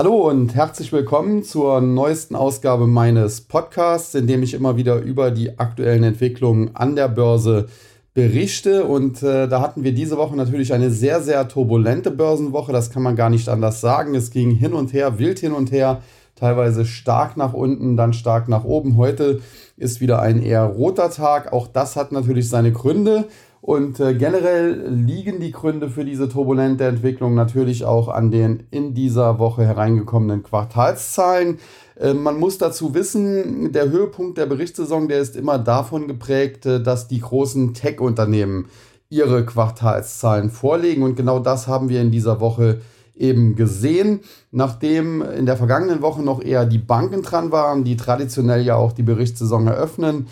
Hallo und herzlich willkommen zur neuesten Ausgabe meines Podcasts, in dem ich immer wieder über die aktuellen Entwicklungen an der Börse berichte. Und äh, da hatten wir diese Woche natürlich eine sehr, sehr turbulente Börsenwoche. Das kann man gar nicht anders sagen. Es ging hin und her, wild hin und her, teilweise stark nach unten, dann stark nach oben. Heute ist wieder ein eher roter Tag. Auch das hat natürlich seine Gründe. Und äh, generell liegen die Gründe für diese turbulente Entwicklung natürlich auch an den in dieser Woche hereingekommenen Quartalszahlen. Äh, man muss dazu wissen, der Höhepunkt der Berichtssaison, der ist immer davon geprägt, äh, dass die großen Tech-Unternehmen ihre Quartalszahlen vorlegen. Und genau das haben wir in dieser Woche eben gesehen, nachdem in der vergangenen Woche noch eher die Banken dran waren, die traditionell ja auch die Berichtssaison eröffnen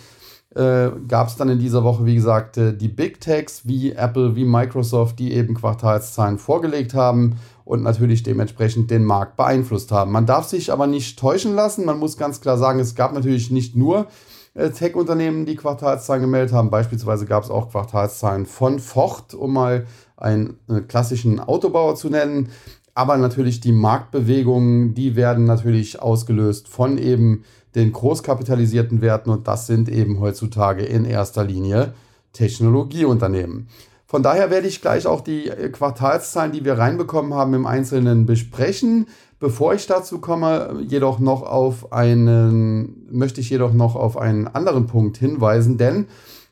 äh, gab es dann in dieser Woche, wie gesagt, äh, die Big Techs wie Apple, wie Microsoft, die eben Quartalszahlen vorgelegt haben und natürlich dementsprechend den Markt beeinflusst haben. Man darf sich aber nicht täuschen lassen. Man muss ganz klar sagen, es gab natürlich nicht nur äh, Tech-Unternehmen, die Quartalszahlen gemeldet haben. Beispielsweise gab es auch Quartalszahlen von Ford, um mal einen äh, klassischen Autobauer zu nennen. Aber natürlich die Marktbewegungen, die werden natürlich ausgelöst von eben den großkapitalisierten Werten und das sind eben heutzutage in erster Linie Technologieunternehmen. Von daher werde ich gleich auch die äh, Quartalszahlen, die wir reinbekommen haben, im Einzelnen besprechen. Bevor ich dazu komme, jedoch noch auf einen, möchte ich jedoch noch auf einen anderen Punkt hinweisen, denn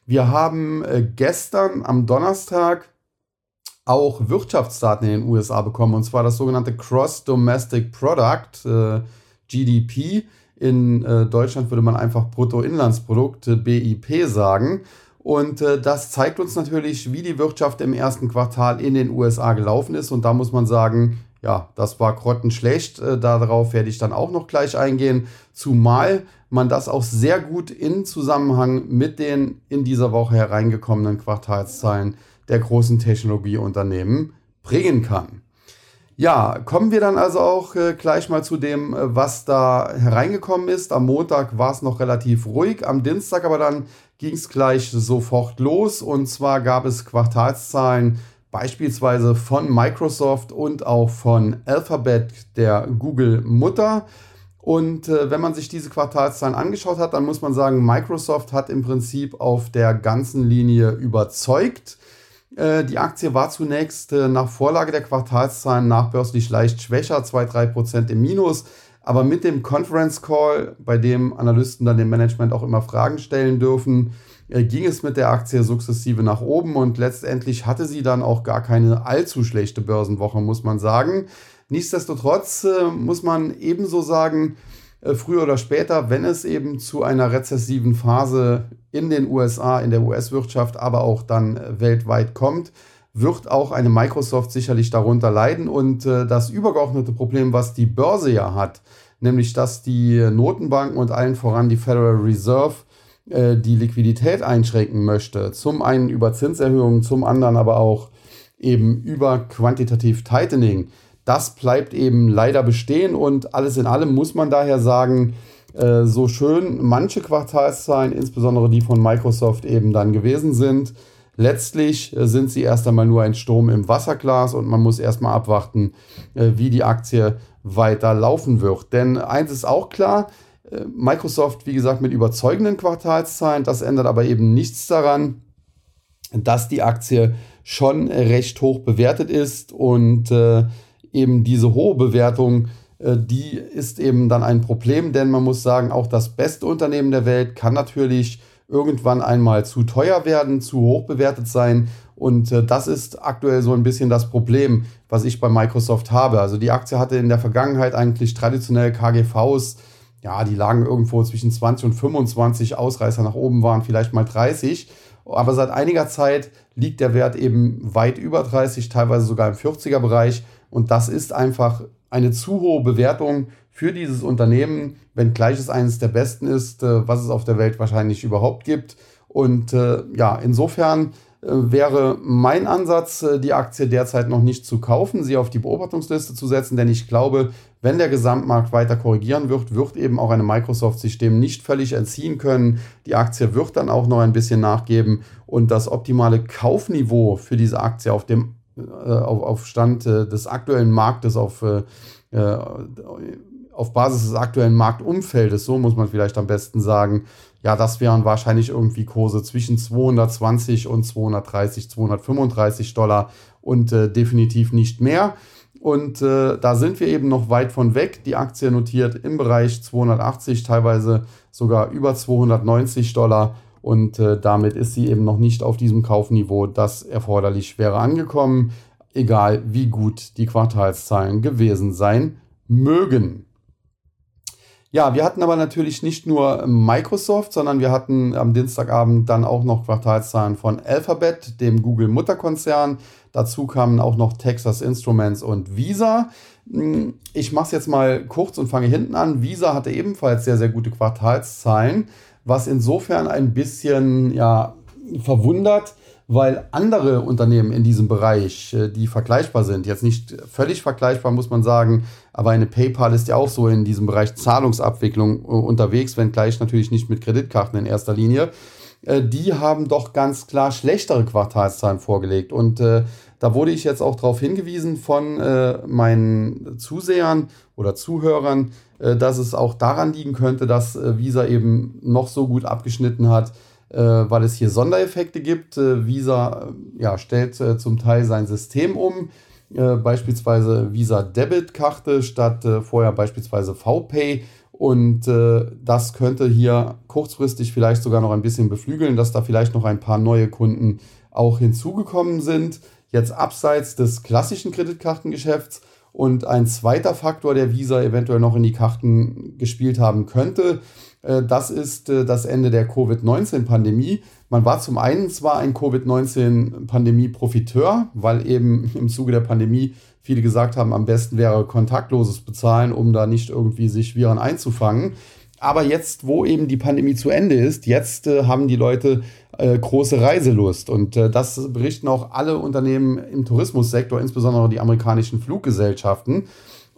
wir haben äh, gestern am Donnerstag auch Wirtschaftsdaten in den USA bekommen, und zwar das sogenannte Cross Domestic Product, äh, GDP. In äh, Deutschland würde man einfach Bruttoinlandsprodukt, äh, BIP, sagen. Und äh, das zeigt uns natürlich, wie die Wirtschaft im ersten Quartal in den USA gelaufen ist. Und da muss man sagen, ja, das war grottenschlecht. Äh, darauf werde ich dann auch noch gleich eingehen. Zumal man das auch sehr gut in Zusammenhang mit den in dieser Woche hereingekommenen Quartalszahlen der großen Technologieunternehmen bringen kann. Ja, kommen wir dann also auch äh, gleich mal zu dem, äh, was da hereingekommen ist. Am Montag war es noch relativ ruhig, am Dienstag aber dann ging es gleich sofort los. Und zwar gab es Quartalszahlen beispielsweise von Microsoft und auch von Alphabet, der Google-Mutter. Und äh, wenn man sich diese Quartalszahlen angeschaut hat, dann muss man sagen, Microsoft hat im Prinzip auf der ganzen Linie überzeugt. Äh, die Aktie war zunächst äh, nach Vorlage der Quartalszahlen nachbörslich leicht schwächer, 2-3% im Minus. Aber mit dem Conference Call, bei dem Analysten dann dem Management auch immer Fragen stellen dürfen, äh, ging es mit der Aktie sukzessive nach oben und letztendlich hatte sie dann auch gar keine allzu schlechte Börsenwoche, muss man sagen. Nichtsdestotrotz muss man ebenso sagen, früher oder später, wenn es eben zu einer rezessiven Phase in den USA, in der US-Wirtschaft, aber auch dann äh, weltweit kommt, wird auch eine Microsoft sicherlich darunter leiden. Und äh, das übergeordnete Problem, was die Börse ja hat, nämlich dass die Notenbanken und allen voran die Federal Reserve die Liquidität einschränken möchte. Zum einen über Zinserhöhungen, zum anderen aber auch eben über Quantitative Tightening das bleibt eben leider bestehen und alles in allem muss man daher sagen, äh, so schön manche Quartalszahlen, insbesondere die von Microsoft eben dann gewesen sind, letztlich äh, sind sie erst einmal nur ein Sturm im Wasserglas und man muss erstmal abwarten, äh, wie die Aktie weiter laufen wird. Denn eins ist auch klar, Microsoft, wie gesagt, mit überzeugenden Quartalszahlen, das ändert aber eben nichts daran, dass die Aktie schon recht hoch bewertet ist und äh, eben diese hohe Bewertung, äh, die ist eben dann ein Problem, denn man muss sagen, auch das beste Unternehmen der Welt kann natürlich irgendwann einmal zu teuer werden, zu hoch bewertet sein. Und äh, das ist aktuell so ein bisschen das Problem, was ich bei Microsoft habe. Also die Aktie hatte in der Vergangenheit eigentlich traditionell KGVs, ja, die lagen irgendwo zwischen 20 und 25, Ausreißer nach oben waren vielleicht mal 30. Aber seit einiger Zeit liegt der Wert eben weit über 30, teilweise sogar im 40er Bereich. Und das ist einfach eine zu hohe Bewertung für dieses Unternehmen, wenngleich es eines der besten ist, äh, was es auf der Welt wahrscheinlich überhaupt gibt. Und äh, ja, insofern äh, wäre mein Ansatz, die Aktie derzeit noch nicht zu kaufen, sie auf die Beobachtungsliste zu setzen, denn ich glaube, wenn der Gesamtmarkt weiter korrigieren wird, wird eben auch eine Microsoft sich dem nicht völlig entziehen können. Die Aktie wird dann auch noch ein bisschen nachgeben und das optimale Kaufniveau für diese Aktie auf dem äh, auf, auf Stand äh, des aktuellen Marktes, auf äh, äh, auf Basis des aktuellen Marktumfeldes, so muss man vielleicht am besten sagen, ja, das wären wahrscheinlich irgendwie Kurse zwischen 220 und 230, 235 Dollar und äh, definitiv nicht mehr. Und äh, da sind wir eben noch weit von weg. Die Aktie notiert im Bereich 280, teilweise sogar über 290 Dollar. Und äh, damit ist sie eben noch nicht auf diesem Kaufniveau, das erforderlich wäre, angekommen, egal wie gut die Quartalszahlen gewesen sein mögen. Ja, wir hatten aber natürlich nicht nur Microsoft, sondern wir hatten am Dienstagabend dann auch noch Quartalszahlen von Alphabet, dem Google-Mutterkonzern. Dazu kamen auch noch Texas Instruments und Visa. Hm, ich mache es jetzt mal kurz und fange hinten an. Visa hatte ebenfalls sehr, sehr gute Quartalszahlen, was insofern ein bisschen ja, verwundert, weil andere Unternehmen in diesem Bereich, äh, die vergleichbar sind, jetzt nicht völlig vergleichbar, muss man sagen, aber eine PayPal ist ja auch so in diesem Bereich Zahlungsabwicklung äh, unterwegs, wenngleich natürlich nicht mit Kreditkarten in erster Linie. Äh, die haben doch ganz klar schlechtere Quartalszahlen vorgelegt. Und äh, da wurde ich jetzt auch darauf hingewiesen von äh, meinen Zusehern oder Zuhörern, dass es auch daran liegen könnte, dass Visa eben noch so gut abgeschnitten hat, äh, weil es hier Sondereffekte gibt. Äh, Visa äh, ja, stellt zum Teil sein System um, beispielsweise Visa Debit-Karte statt vorher beispielsweise VPay. Und das könnte hier kurzfristig vielleicht sogar noch ein bisschen beflügeln, dass da vielleicht noch ein paar neue Kunden auch hinzugekommen sind. Jetzt abseits des klassischen Kreditkartengeschäfts. Und ein zweiter Faktor, der Visa eventuell noch in die Karten gespielt haben könnte, äh, das ist äh, das Ende der Covid-19-Pandemie. Man war zum einen zwar ein Covid-19-Pandemie-Profiteur, weil eben im Zuge der Pandemie viele gesagt haben, am besten wäre kontaktloses Bezahlen, um da nicht irgendwie sich Viren einzufangen. Aber jetzt, wo eben die Pandemie zu Ende ist, jetzt äh, haben die Leute äh, große Reiselust. Und äh, das berichten auch alle Unternehmen im Tourismussektor, insbesondere die amerikanischen Fluggesellschaften.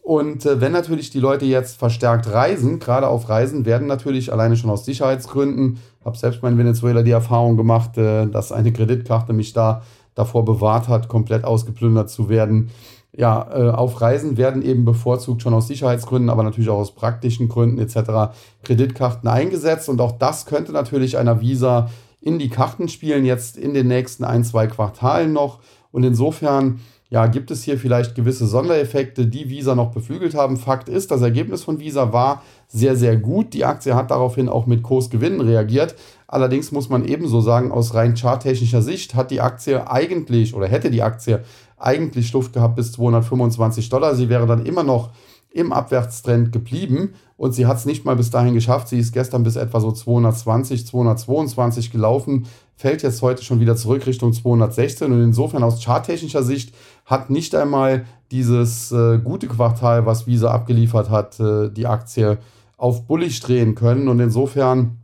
Und äh, wenn natürlich die Leute jetzt verstärkt reisen, gerade auf Reisen, werden natürlich alleine schon aus Sicherheitsgründen, habe selbst mal in Venezuela die Erfahrung gemacht, äh, dass eine Kreditkarte mich da davor bewahrt hat, komplett ausgeplündert zu werden. Ja, äh, auf Reisen werden eben bevorzugt schon aus Sicherheitsgründen, aber natürlich auch aus praktischen Gründen etc. Kreditkarten eingesetzt. Und auch das könnte natürlich einer Visa in die Karten spielen, jetzt in den nächsten ein, zwei Quartalen noch. Und insofern ja, gibt es hier vielleicht gewisse Sondereffekte, die Visa noch beflügelt haben. Fakt ist, das Ergebnis von Visa war sehr, sehr gut. Die Aktie hat daraufhin auch mit Kursgewinnen reagiert. Allerdings muss man ebenso sagen, aus rein charttechnischer Sicht hat die Aktie eigentlich oder hätte die Aktie eigentlich Luft gehabt bis 225 Dollar. Sie wäre dann immer noch im Abwärtstrend geblieben und sie hat es nicht mal bis dahin geschafft. Sie ist gestern bis etwa so 220, 222 gelaufen, fällt jetzt heute schon wieder zurück Richtung 216 und insofern aus charttechnischer Sicht hat nicht einmal dieses äh, gute Quartal, was Visa abgeliefert hat, äh, die Aktie auf bullig drehen können und insofern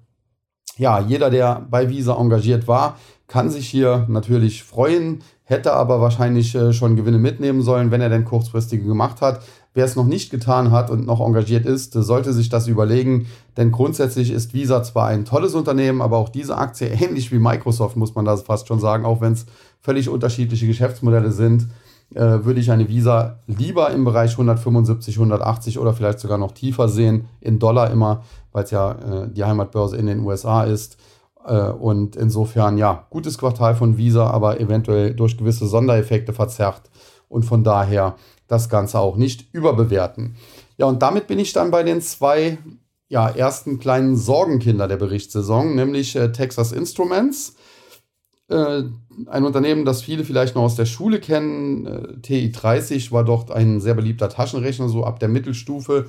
ja, jeder, der bei Visa engagiert war, kann sich hier natürlich freuen, hätte aber wahrscheinlich äh, schon Gewinne mitnehmen sollen, wenn er denn kurzfristige gemacht hat. Wer es noch nicht getan hat und noch engagiert ist, sollte sich das überlegen, denn grundsätzlich ist Visa zwar ein tolles Unternehmen, aber auch diese Aktie, ähnlich wie Microsoft, muss man das fast schon sagen, auch wenn es völlig unterschiedliche Geschäftsmodelle sind, äh, würde ich eine Visa lieber im Bereich 175, 180 oder vielleicht sogar noch tiefer sehen, in Dollar immer, weil es ja äh, die Heimatbörse in den USA ist. Äh, und insofern, ja, gutes Quartal von Visa, aber eventuell durch gewisse Sondereffekte verzerrt. Und von daher das Ganze auch nicht überbewerten. Ja, und damit bin ich dann bei den zwei ja, ersten kleinen Sorgenkinder der Berichtssaison, nämlich äh, Texas Instruments. Äh, ein Unternehmen, das viele vielleicht noch aus der Schule kennen. Äh, TI30 war dort ein sehr beliebter Taschenrechner, so ab der Mittelstufe.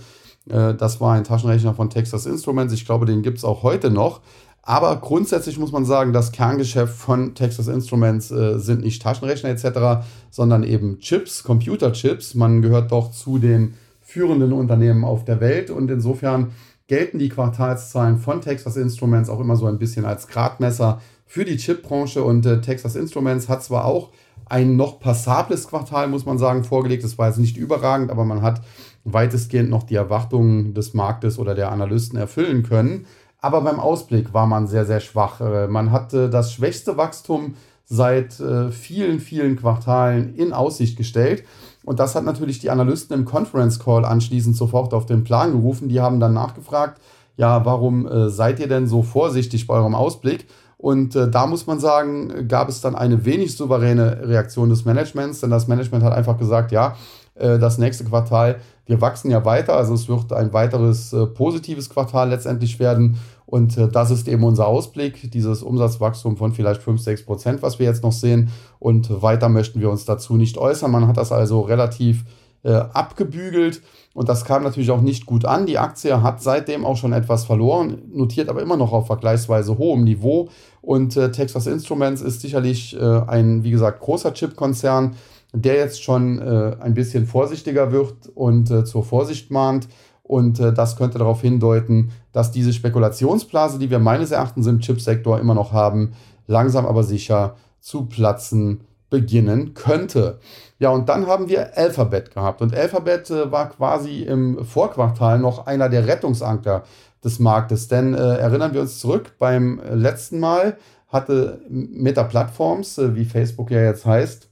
Das war ein Taschenrechner von Texas Instruments. Ich glaube, den gibt es auch heute noch. Aber grundsätzlich muss man sagen, das Kerngeschäft von Texas Instruments äh, sind nicht Taschenrechner etc., sondern eben Chips, Computerchips. Man gehört doch zu den führenden Unternehmen auf der Welt und insofern gelten die Quartalszahlen von Texas Instruments auch immer so ein bisschen als Gradmesser für die Chipbranche und äh, Texas Instruments hat zwar auch ein noch passables Quartal, muss man sagen, vorgelegt. Das war jetzt nicht überragend, aber man hat weitestgehend noch die Erwartungen des Marktes oder der Analysten erfüllen können. Aber beim Ausblick war man sehr, sehr schwach. Äh, man hatte das schwächste Wachstum seit äh, vielen, vielen Quartalen in Aussicht gestellt. Und das hat natürlich die Analysten im Conference Call anschließend sofort auf den Plan gerufen. Die haben dann nachgefragt, ja, warum äh, seid ihr denn so vorsichtig bei eurem Ausblick? Und da muss man sagen, gab es dann eine wenig souveräne Reaktion des Managements, denn das Management hat einfach gesagt, ja, das nächste Quartal, wir wachsen ja weiter, also es wird ein weiteres positives Quartal letztendlich werden. Und äh, das ist eben unser Ausblick, dieses Umsatzwachstum von vielleicht 5, 6 Prozent, was wir jetzt noch sehen. Und weiter möchten wir uns dazu nicht äußern. Man hat das also relativ äh, abgebügelt. Und das kam natürlich auch nicht gut an. Die Aktie hat seitdem auch schon etwas verloren, notiert aber immer noch auf vergleichsweise hohem Niveau. Und äh, Texas Instruments ist sicherlich äh, ein, wie gesagt, großer Chip-Konzern, der jetzt schon äh, ein bisschen vorsichtiger wird und äh, zur Vorsicht mahnt. Und äh, das könnte darauf hindeuten, dass diese Spekulationsblase, die wir meines Erachtens im Chipsektor immer noch haben, langsam aber sicher zu platzen beginnen könnte. Ja, und dann haben wir Alphabet gehabt. Und Alphabet äh, war quasi im Vorquartal noch einer der Rettungsanker des Marktes. Denn äh, erinnern wir uns zurück, beim letzten Mal hatte Meta Platforms, äh, wie Facebook ja jetzt heißt,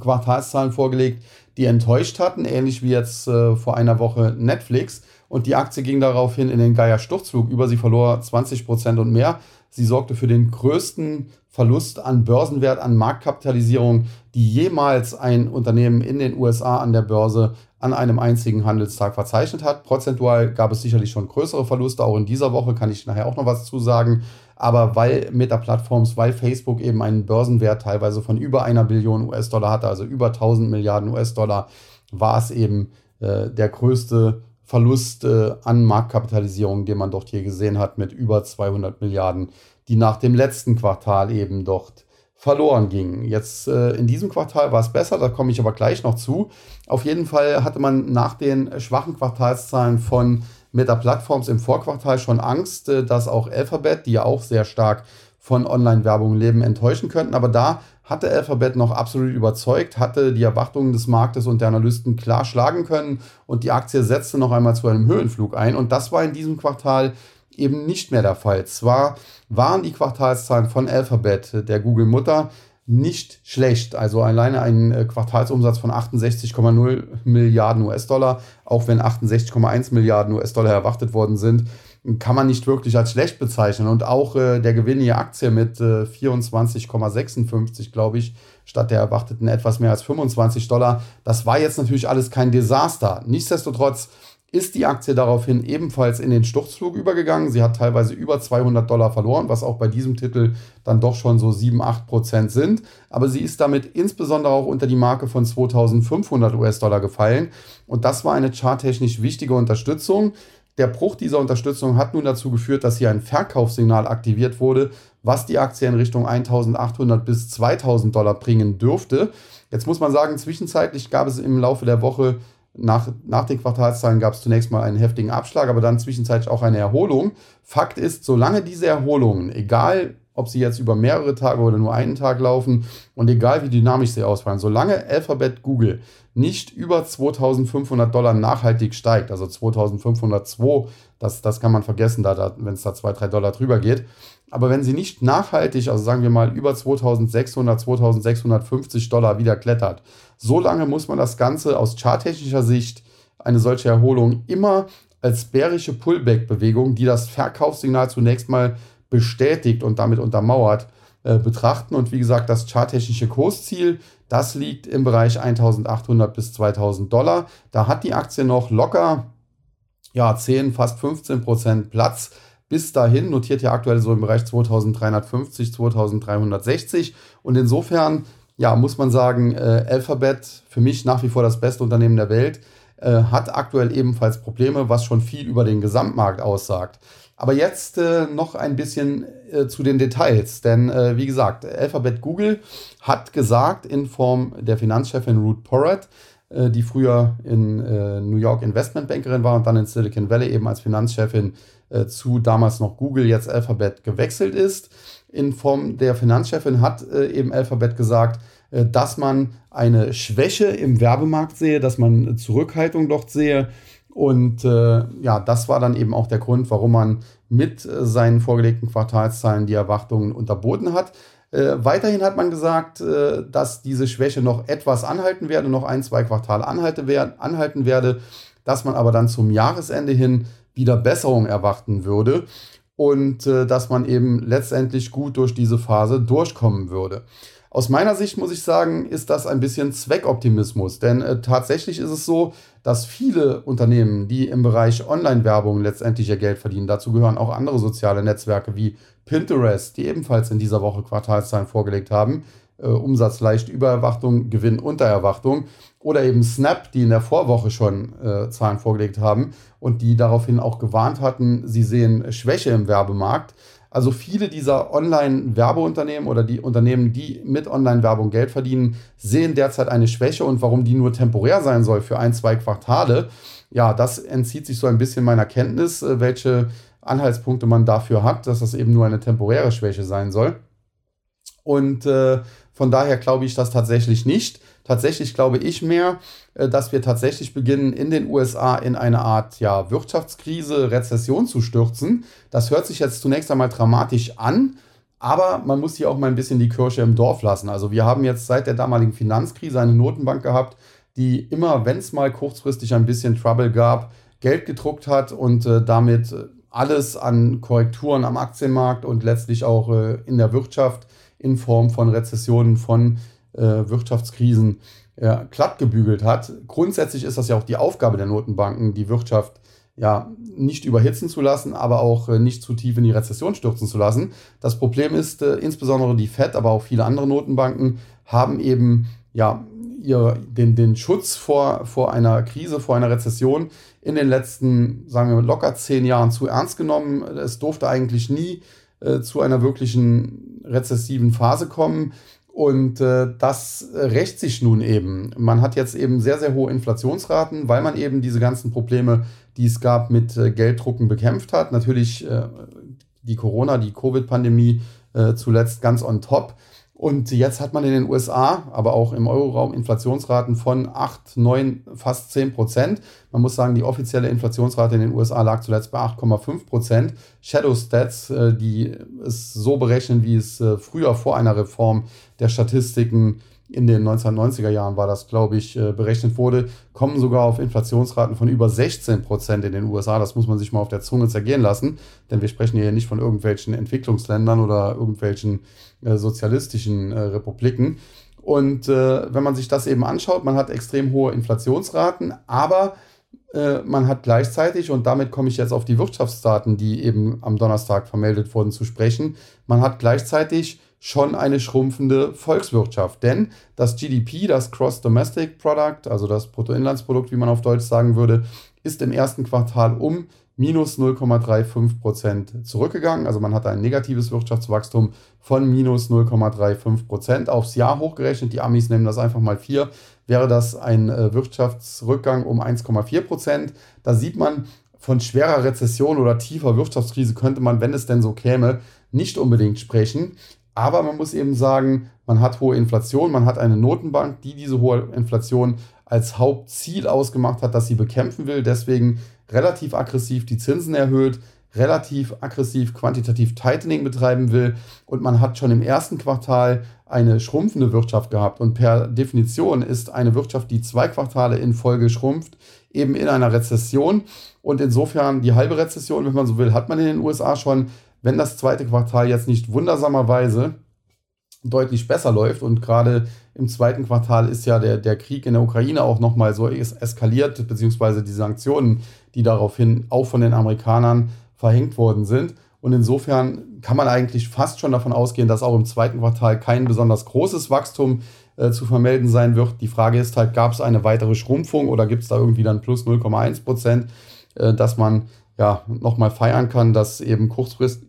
Quartalszahlen vorgelegt, die enttäuscht hatten, ähnlich wie jetzt äh, vor einer Woche Netflix. Und die Aktie ging daraufhin in den Geier Sturzflug über. Sie verlor 20 Prozent und mehr. Sie sorgte für den größten Verlust an Börsenwert, an Marktkapitalisierung, die jemals ein Unternehmen in den USA an der Börse an einem einzigen Handelstag verzeichnet hat. Prozentual gab es sicherlich schon größere Verluste, auch in dieser Woche kann ich nachher auch noch was zu sagen. Aber weil Meta-Plattforms, weil Facebook eben einen Börsenwert teilweise von über einer Billion US-Dollar hatte, also über 1000 Milliarden US-Dollar, war es eben äh, der größte Verlust äh, an Marktkapitalisierung, den man dort hier gesehen hat, mit über 200 Milliarden, die nach dem letzten Quartal eben dort verloren gingen. Jetzt äh, in diesem Quartal war es besser, da komme ich aber gleich noch zu. Auf jeden Fall hatte man nach den schwachen Quartalszahlen von Meta Plattforms im Vorquartal schon Angst, äh, dass auch Alphabet, die ja auch sehr stark von Online-Werbung leben, enttäuschen könnten. Aber da hatte Alphabet noch absolut überzeugt, hatte die Erwartungen des Marktes und der Analysten klar schlagen können und die Aktie setzte noch einmal zu einem Höhenflug ein. Und das war in diesem Quartal eben nicht mehr der Fall. Zwar waren die Quartalszahlen von Alphabet, der Google-Mutter, nicht schlecht. Also alleine ein äh, Quartalsumsatz von 68,0 Milliarden US-Dollar, auch wenn 68,1 Milliarden US-Dollar erwartet worden sind, kann man nicht wirklich als schlecht bezeichnen. Und auch äh, der Gewinn je Aktie mit äh, 24,56, glaube ich, statt der erwarteten etwas mehr als 25 Dollar, das war jetzt natürlich alles kein Desaster. Nichtsdestotrotz ist die Aktie daraufhin ebenfalls in den Sturzflug übergegangen. Sie hat teilweise über 200 Dollar verloren, was auch bei diesem Titel dann doch schon so 7, 8 Prozent sind. Aber sie ist damit insbesondere auch unter die Marke von 2500 US-Dollar gefallen. Und das war eine charttechnisch wichtige Unterstützung. Der Bruch dieser Unterstützung hat nun dazu geführt, dass hier ein Verkaufssignal aktiviert wurde, was die Aktie in Richtung 1800 bis 2000 Dollar bringen dürfte. Jetzt muss man sagen, zwischenzeitlich gab es im Laufe der Woche nach, nach den Quartalszahlen gab es zunächst mal einen heftigen Abschlag, aber dann zwischenzeitlich auch eine Erholung. Fakt ist, solange diese Erholungen, egal ob sie jetzt über mehrere Tage oder nur einen Tag laufen und egal wie dynamisch sie ausfallen, solange Alphabet Google nicht über 2500 Dollar nachhaltig steigt, also 2502, das, das kann man vergessen, da, da, wenn es da 2, 3 Dollar drüber geht, aber wenn sie nicht nachhaltig, also sagen wir mal über 2600, 2650 Dollar wieder klettert, so lange muss man das Ganze aus charttechnischer Sicht, eine solche Erholung, immer als bärische Pullback-Bewegung, die das Verkaufssignal zunächst mal bestätigt und damit untermauert, äh, betrachten. Und wie gesagt, das charttechnische Kursziel, das liegt im Bereich 1800 bis 2000 Dollar. Da hat die Aktie noch locker ja, 10, fast 15 Prozent Platz bis dahin notiert ja aktuell so im Bereich 2350, 2360. Und insofern, ja, muss man sagen, äh, Alphabet für mich nach wie vor das beste Unternehmen der Welt, äh, hat aktuell ebenfalls Probleme, was schon viel über den Gesamtmarkt aussagt. Aber jetzt äh, noch ein bisschen äh, zu den Details, denn äh, wie gesagt, Alphabet Google hat gesagt in Form der Finanzchefin Ruth Porat, die früher in äh, New York Investmentbankerin war und dann in Silicon Valley eben als Finanzchefin äh, zu damals noch Google, jetzt Alphabet gewechselt ist. In Form der Finanzchefin hat äh, eben Alphabet gesagt, äh, dass man eine Schwäche im Werbemarkt sehe, dass man Zurückhaltung dort sehe. Und äh, ja, das war dann eben auch der Grund, warum man mit seinen vorgelegten Quartalszahlen die Erwartungen unterboten hat. Äh, weiterhin hat man gesagt, äh, dass diese Schwäche noch etwas anhalten werde, noch ein, zwei Quartale anhalten, wer anhalten werde, dass man aber dann zum Jahresende hin wieder Besserung erwarten würde und äh, dass man eben letztendlich gut durch diese Phase durchkommen würde. Aus meiner Sicht muss ich sagen, ist das ein bisschen Zweckoptimismus, denn äh, tatsächlich ist es so, dass viele Unternehmen, die im Bereich Online-Werbung letztendlich ihr Geld verdienen, dazu gehören auch andere soziale Netzwerke wie Pinterest, die ebenfalls in dieser Woche Quartalszahlen vorgelegt haben, äh, Umsatz leicht über Erwartung, Gewinn unter Erwartung, oder eben Snap, die in der Vorwoche schon äh, Zahlen vorgelegt haben und die daraufhin auch gewarnt hatten, sie sehen Schwäche im Werbemarkt. Also viele dieser Online-Werbeunternehmen oder die Unternehmen, die mit Online-Werbung Geld verdienen, sehen derzeit eine Schwäche und warum die nur temporär sein soll für ein, zwei Quartale, ja, das entzieht sich so ein bisschen meiner Kenntnis, äh, welche Anhaltspunkte man dafür hat, dass das eben nur eine temporäre Schwäche sein soll. Und äh, von daher glaube ich das tatsächlich nicht. Tatsächlich glaube ich mehr, äh, dass wir tatsächlich beginnen, in den USA in eine Art ja, Wirtschaftskrise, Rezession zu stürzen. Das hört sich jetzt zunächst einmal dramatisch an, aber man muss hier auch mal ein bisschen die Kirche im Dorf lassen. Also wir haben jetzt seit der damaligen Finanzkrise eine Notenbank gehabt, die immer, wenn es mal kurzfristig ein bisschen Trouble gab, Geld gedruckt hat und äh, damit alles an Korrekturen am Aktienmarkt und letztlich auch äh, in der Wirtschaft in Form von Rezessionen, von äh, Wirtschaftskrisen ja, glatt gebügelt hat. Grundsätzlich ist das ja auch die Aufgabe der Notenbanken, die Wirtschaft ja nicht überhitzen zu lassen, aber auch äh, nicht zu tief in die Rezession stürzen zu lassen. Das Problem ist, äh, insbesondere die Fed, aber auch viele andere Notenbanken haben eben ja ihr, den, den Schutz vor, vor einer Krise, vor einer Rezession in den letzten, sagen wir locker zehn Jahren zu ernst genommen. Es durfte eigentlich nie äh, zu einer wirklichen rezessiven Phase kommen. Und äh, das rächt sich nun eben. Man hat jetzt eben sehr, sehr hohe Inflationsraten, weil man eben diese ganzen Probleme, die es gab, mit äh, Gelddrucken bekämpft hat. Natürlich äh, die Corona, die Covid-Pandemie äh, zuletzt ganz on top. Und jetzt hat man in den USA, aber auch im Euroraum Inflationsraten von 8, 9, fast 10 Prozent. Man muss sagen, die offizielle Inflationsrate in den USA lag zuletzt bei 8,5 Prozent. Shadow Stats, äh, die es so berechnen, wie es äh, früher vor einer Reform der Statistiken in den 1990er Jahren war das, glaube ich, äh, berechnet wurde, kommen sogar auf Inflationsraten von über 16 Prozent in den USA. Das muss man sich mal auf der Zunge zergehen lassen, denn wir sprechen hier nicht von irgendwelchen Entwicklungsländern oder irgendwelchen äh, sozialistischen äh, Republiken. Und äh, wenn man sich das eben anschaut, man hat extrem hohe Inflationsraten, aber äh, man hat gleichzeitig, und damit komme ich jetzt auf die Wirtschaftsdaten, die eben am Donnerstag vermeldet wurden, zu sprechen, man hat gleichzeitig schon eine schrumpfende Volkswirtschaft. Denn das GDP, das Cross Domestic Product, also das Bruttoinlandsprodukt, wie man auf Deutsch sagen würde, ist im ersten Quartal um minus 0,35 Prozent zurückgegangen. Also man hat ein negatives Wirtschaftswachstum von minus 0,35 Prozent aufs Jahr hochgerechnet. Die Amis nehmen das einfach mal 4. Wäre das ein äh, Wirtschaftsrückgang um 1,4 Prozent. Da sieht man, von schwerer Rezession oder tiefer Wirtschaftskrise könnte man, wenn es denn so käme, nicht unbedingt sprechen. Aber man muss eben sagen, man hat hohe Inflation, man hat eine Notenbank, die diese hohe Inflation als Hauptziel ausgemacht hat, dass sie bekämpfen will, deswegen relativ aggressiv die Zinsen erhöht, relativ aggressiv quantitativ Tightening betreiben will. Und man hat schon im ersten Quartal eine schrumpfende Wirtschaft gehabt. Und per Definition ist eine Wirtschaft, die zwei Quartale in Folge schrumpft, eben in einer Rezession. Und insofern die halbe Rezession, wenn man so will, hat man in den USA schon wenn das zweite Quartal jetzt nicht wundersamerweise deutlich besser läuft und gerade im zweiten Quartal ist ja der, der Krieg in der Ukraine auch nochmal so eskaliert, beziehungsweise die Sanktionen, die daraufhin auch von den Amerikanern verhängt worden sind. Und insofern kann man eigentlich fast schon davon ausgehen, dass auch im zweiten Quartal kein besonders großes Wachstum äh, zu vermelden sein wird. Die Frage ist halt, gab es eine weitere Schrumpfung oder gibt es da irgendwie dann plus 0,1 Prozent, äh, dass man ja nochmal feiern kann, dass eben kurzfristig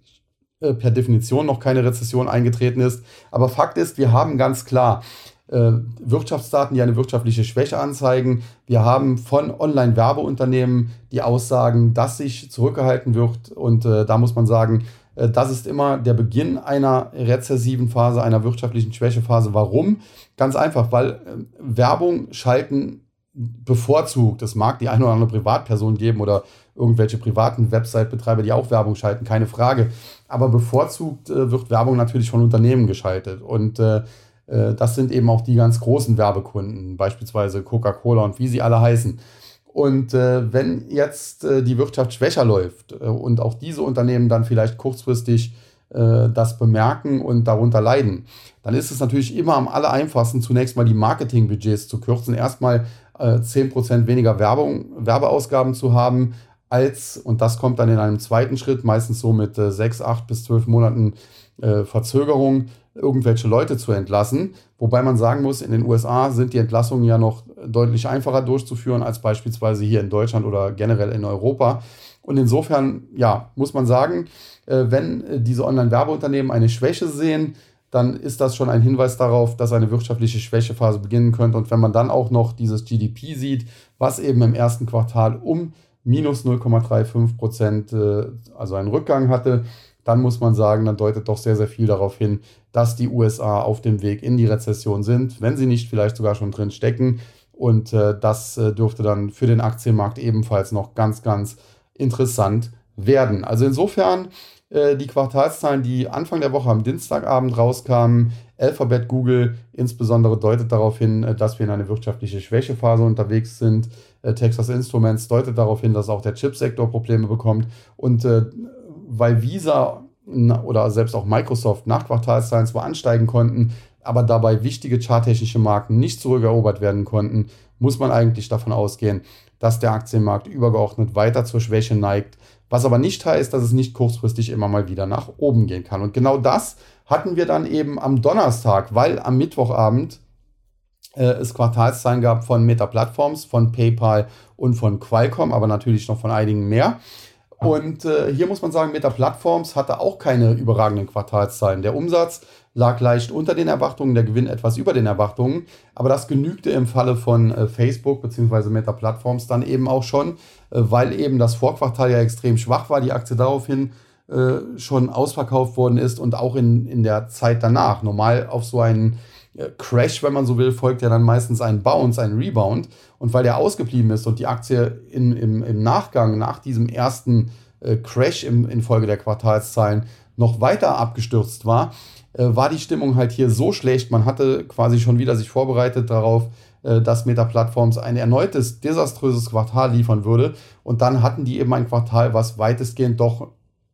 äh, per Definition noch keine Rezession eingetreten ist. Aber Fakt ist, wir haben ganz klar äh, Wirtschaftsdaten, die eine wirtschaftliche Schwäche anzeigen. Wir haben von Online-Werbeunternehmen die Aussagen, dass sich zurückgehalten wird. Und äh, da muss man sagen, äh, das ist immer der Beginn einer rezessiven Phase, einer wirtschaftlichen Schwächephase. Warum? Ganz einfach, weil äh, Werbung schalten bevorzugt. Es mag die eine oder andere Privatperson geben oder irgendwelche privaten Website-Betreiber, die auch Werbung schalten, keine Frage. Aber bevorzugt äh, wird Werbung natürlich von Unternehmen geschaltet. Und äh, äh, das sind eben auch die ganz großen Werbekunden, beispielsweise Coca-Cola und wie sie alle heißen. Und äh, wenn jetzt äh, die Wirtschaft schwächer läuft äh, und auch diese Unternehmen dann vielleicht kurzfristig das bemerken und darunter leiden, dann ist es natürlich immer am aller einfachsten, zunächst mal die Marketingbudgets zu kürzen, erstmal äh, 10% weniger Werbung, Werbeausgaben zu haben, als, und das kommt dann in einem zweiten Schritt, meistens so mit äh, sechs, acht bis zwölf Monaten äh, Verzögerung, irgendwelche Leute zu entlassen. Wobei man sagen muss, in den USA sind die Entlassungen ja noch deutlich einfacher durchzuführen als beispielsweise hier in Deutschland oder generell in Europa. Und insofern, ja, muss man sagen, äh, wenn äh, diese Online-Werbeunternehmen eine Schwäche sehen, dann ist das schon ein Hinweis darauf, dass eine wirtschaftliche Schwächephase beginnen könnte. Und wenn man dann auch noch dieses GDP sieht, was eben im ersten Quartal um minus 0,35 Prozent, äh, also einen Rückgang hatte, dann muss man sagen, dann deutet doch sehr, sehr viel darauf hin, dass die USA auf dem Weg in die Rezession sind, wenn sie nicht vielleicht sogar schon drin stecken. Und äh, das äh, dürfte dann für den Aktienmarkt ebenfalls noch ganz, ganz interessant werden. Also insofern die Quartalszahlen, die Anfang der Woche am Dienstagabend rauskamen, Alphabet, Google insbesondere deutet darauf hin, äh, dass wir in eine wirtschaftliche Schwächephase unterwegs sind. Äh, Texas Instruments deutet darauf hin, dass auch der Chipsektor Probleme bekommt. Und äh, weil Visa oder selbst auch Microsoft nach Quartalszahlen zwar ansteigen konnten, aber dabei wichtige charttechnische Marken nicht zurückerobert werden konnten, muss man eigentlich davon ausgehen, dass der Aktienmarkt übergeordnet weiter zur Schwäche neigt. Was aber nicht heißt, dass es nicht kurzfristig immer mal wieder nach oben gehen kann. Und genau das hatten wir dann eben am Donnerstag, weil am Mittwochabend äh, es Quartalszahlen gab von Meta Platforms, von PayPal und von Qualcomm, aber natürlich noch von einigen mehr. Und äh, hier muss man sagen, Meta Platforms hatte auch keine überragenden Quartalszahlen. Der Umsatz lag leicht unter den Erwartungen, der Gewinn etwas über den Erwartungen. Aber das genügte im Falle von äh, Facebook bzw. Meta Platforms dann eben auch schon, äh, weil eben das Vorquartal ja extrem schwach war, die Aktie daraufhin äh, schon ausverkauft worden ist und auch in, in der Zeit danach. Normal auf so einen äh, Crash, wenn man so will, folgt ja dann meistens ein Bounce, ein Rebound. Und weil der ausgeblieben ist und die Aktie in, im, im Nachgang, nach diesem ersten äh, Crash im, infolge der Quartalszahlen, noch weiter abgestürzt war, äh, war die Stimmung halt hier so schlecht. Man hatte quasi schon wieder sich vorbereitet darauf, äh, dass Meta Platforms ein erneutes desaströses Quartal liefern würde. Und dann hatten die eben ein Quartal, was weitestgehend doch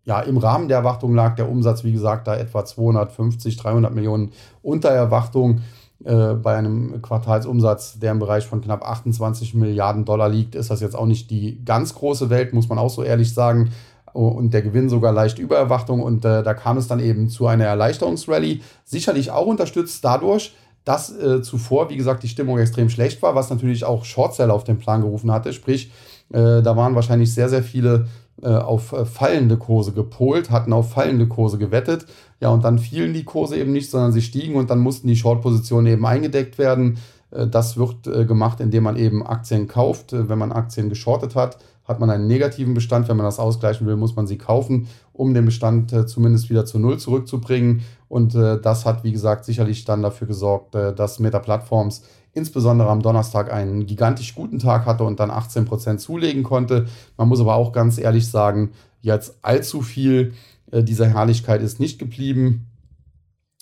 ja, im Rahmen der Erwartung lag der Umsatz, wie gesagt, da etwa 250, 300 Millionen unter Erwartung. Äh, bei einem Quartalsumsatz, der im Bereich von knapp 28 Milliarden Dollar liegt, ist das jetzt auch nicht die ganz große Welt, muss man auch so ehrlich sagen. Und der Gewinn sogar leicht über Erwartung. Und äh, da kam es dann eben zu einer Erleichterungsrallye. Sicherlich auch unterstützt dadurch, dass äh, zuvor, wie gesagt, die Stimmung extrem schlecht war, was natürlich auch Shortseller auf den Plan gerufen hatte. Sprich, äh, da waren wahrscheinlich sehr, sehr viele auf äh, fallende Kurse gepolt, hatten auf fallende Kurse gewettet. Ja, und dann fielen die Kurse eben nicht, sondern sie stiegen und dann mussten die Short-Positionen eben eingedeckt werden. Äh, das wird gemacht, indem man eben Aktien kauft. Wenn man Aktien geschortet hat, hat man einen negativen Bestand. Wenn man das ausgleichen will, muss man sie kaufen, um den Bestand zumindest wieder zu Null zurückzubringen. Und das hat, wie gesagt, sicherlich dann dafür gesorgt, dass Meta Plattforms insbesondere am Donnerstag einen gigantisch guten Tag hatte und dann 18% zulegen konnte. Man muss aber auch ganz ehrlich sagen, jetzt allzu viel äh, dieser Herrlichkeit ist nicht geblieben.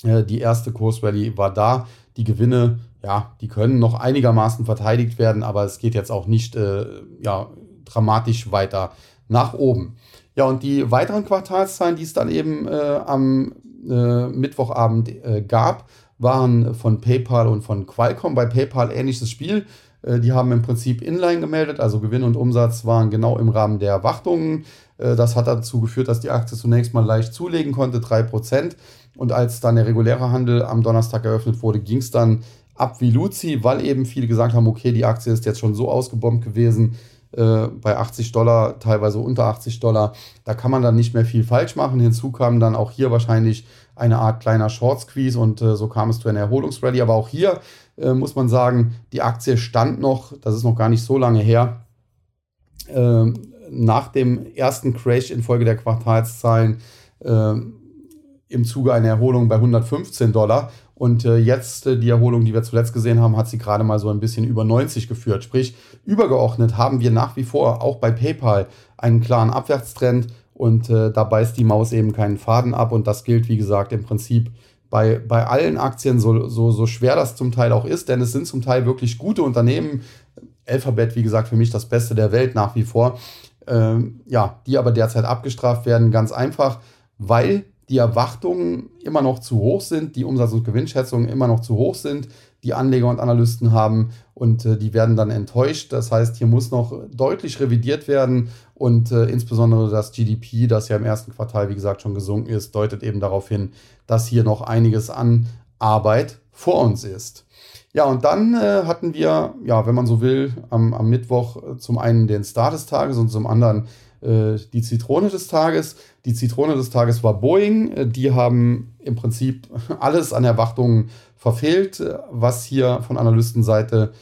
Äh, die erste Kursrallye war da. Die Gewinne, ja, die können noch einigermaßen verteidigt werden, aber es geht jetzt auch nicht äh, ja, dramatisch weiter nach oben. Ja, und die weiteren Quartalszahlen, die es dann eben äh, am äh, Mittwochabend äh, gab, waren von PayPal und von Qualcomm. Bei PayPal ähnliches Spiel. Äh, die haben im Prinzip Inline gemeldet, also Gewinn und Umsatz waren genau im Rahmen der Erwartungen. Äh, das hat dazu geführt, dass die Aktie zunächst mal leicht zulegen konnte, 3%. Und als dann der reguläre Handel am Donnerstag eröffnet wurde, ging es dann ab wie Luzi, weil eben viele gesagt haben, okay, die Aktie ist jetzt schon so ausgebombt gewesen, äh, bei 80 Dollar, teilweise unter 80 Dollar. Da kann man dann nicht mehr viel falsch machen. Hinzu kam dann auch hier wahrscheinlich eine Art kleiner Short Squeeze und äh, so kam es zu einer Erholungsrallye. Aber auch hier äh, muss man sagen, die Aktie stand noch, das ist noch gar nicht so lange her, äh, nach dem ersten Crash infolge der Quartalszahlen ähm, im Zuge einer Erholung bei 115 Dollar. Und äh, jetzt äh, die Erholung, die wir zuletzt gesehen haben, hat sie gerade mal so ein bisschen über 90 geführt. Sprich, übergeordnet haben wir nach wie vor auch bei PayPal einen klaren Abwärtstrend und äh, da beißt die Maus eben keinen Faden ab. Und das gilt, wie gesagt, im Prinzip bei, bei allen Aktien, so, so, so schwer das zum Teil auch ist, denn es sind zum Teil wirklich gute Unternehmen. Alphabet, wie gesagt, für mich das Beste der Welt nach wie vor. Ähm, ja, die aber derzeit abgestraft werden, ganz einfach, weil die Erwartungen immer noch zu hoch sind, die Umsatz- und Gewinnschätzungen immer noch zu hoch sind, die Anleger und Analysten haben und äh, die werden dann enttäuscht. Das heißt, hier muss noch deutlich revidiert werden und äh, insbesondere das GDP, das ja im ersten Quartal, wie gesagt, schon gesunken ist, deutet eben darauf hin, dass hier noch einiges an Arbeit vor uns ist. Ja, und dann äh, hatten wir, ja, wenn man so will, am, am Mittwoch äh, zum einen den Star des Tages und zum anderen äh, die Zitrone des Tages. Die Zitrone des Tages war Boeing. Äh, die haben im Prinzip alles an Erwartungen verfehlt, äh, was hier von Analystenseite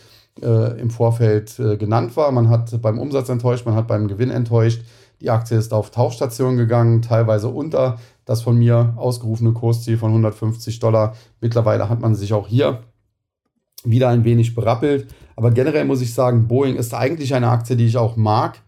äh, im Vorfeld äh, genannt war. Man hat beim Umsatz enttäuscht, man hat beim Gewinn enttäuscht. Die Aktie ist auf Tauchstation gegangen, teilweise unter das von mir ausgerufene Kursziel von 150 Dollar. Mittlerweile hat man sich auch hier wieder ein wenig berappelt. Aber generell muss ich sagen, Boeing ist eigentlich eine Aktie, die ich auch mag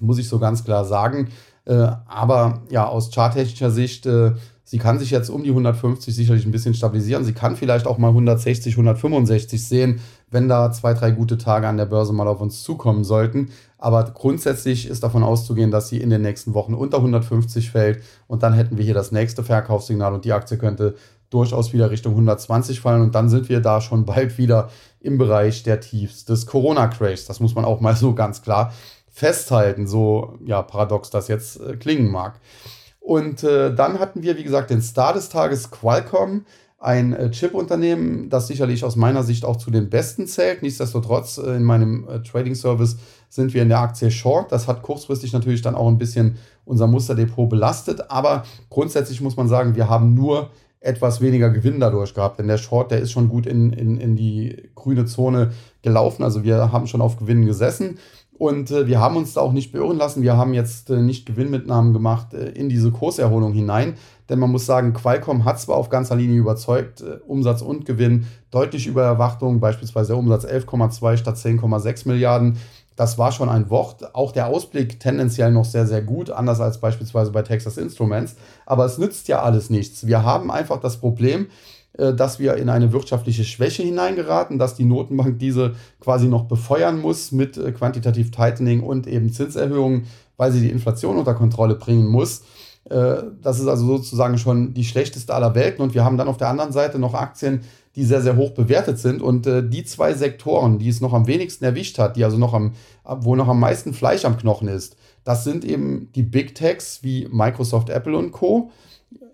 muss ich so ganz klar sagen. Äh, aber ja, aus charttechnischer Sicht, äh, sie kann sich jetzt um die 150 sicherlich ein bisschen stabilisieren. Sie kann vielleicht auch mal 160, 165 sehen, wenn da zwei, drei gute Tage an der Börse mal auf uns zukommen sollten. Aber grundsätzlich ist davon auszugehen, dass sie in den nächsten Wochen unter 150 fällt und dann hätten wir hier das nächste Verkaufssignal und die Aktie könnte durchaus wieder Richtung 120 fallen und dann sind wir da schon bald wieder im Bereich der Tiefs des Corona-Crashs. Das muss man auch mal so ganz klar festhalten, so ja, paradox das jetzt äh, klingen mag. Und äh, dann hatten wir, wie gesagt, den Star des Tages Qualcomm, ein äh, Chip-Unternehmen, das sicherlich aus meiner Sicht auch zu den besten zählt. Nichtsdestotrotz, äh, in meinem äh, Trading-Service sind wir in der Aktie Short. Das hat kurzfristig natürlich dann auch ein bisschen unser Musterdepot belastet. Aber grundsätzlich muss man sagen, wir haben nur etwas weniger Gewinn dadurch gehabt. Denn der Short, der ist schon gut in, in, in die grüne Zone gelaufen. Also wir haben schon auf Gewinnen gesessen. Und äh, wir haben uns da auch nicht beirren lassen. Wir haben jetzt äh, nicht Gewinnmitnahmen gemacht äh, in diese Kurserholung hinein. Denn man muss sagen, Qualcomm hat zwar auf ganzer Linie überzeugt, äh, Umsatz und Gewinn deutlich über Erwartungen, beispielsweise der Umsatz 11,2 statt 10,6 Milliarden. Das war schon ein Wort. Auch der Ausblick tendenziell noch sehr, sehr gut, anders als beispielsweise bei Texas Instruments. Aber es nützt ja alles nichts. Wir haben einfach das Problem, dass wir in eine wirtschaftliche Schwäche hineingeraten, dass die Notenbank diese quasi noch befeuern muss mit äh, quantitativ Tightening und eben Zinserhöhungen, weil sie die Inflation unter Kontrolle bringen muss. Äh, das ist also sozusagen schon die schlechteste aller Welten. Und wir haben dann auf der anderen Seite noch Aktien, die sehr, sehr hoch bewertet sind. Und die zwei Sektoren, die es noch am wenigsten erwischt hat, die also noch am, wo noch am meisten Fleisch am Knochen ist, das sind eben die Big Techs wie Microsoft, Apple und Co.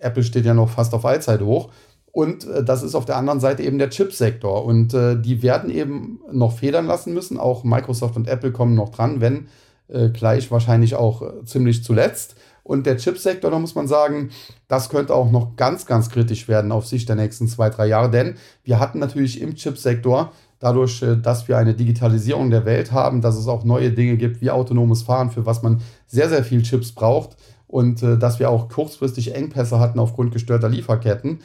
Apple steht ja noch fast auf Allzeit hoch. Und äh, das ist auf der anderen Seite eben der Chipsektor. Und äh, die werden eben noch federn lassen müssen. Auch Microsoft und Apple kommen noch dran, wenn äh, gleich wahrscheinlich auch äh, ziemlich zuletzt. Und der Chipsektor, da muss man sagen, das könnte auch noch ganz, ganz kritisch werden auf Sicht der nächsten zwei, drei Jahre. Denn wir hatten natürlich im Chipsektor dadurch, äh, dass wir eine Digitalisierung der Welt haben, dass es auch neue Dinge gibt wie autonomes Fahren, für was man sehr, sehr viel Chips braucht. Und äh, dass wir auch kurzfristig Engpässe hatten aufgrund gestörter Lieferketten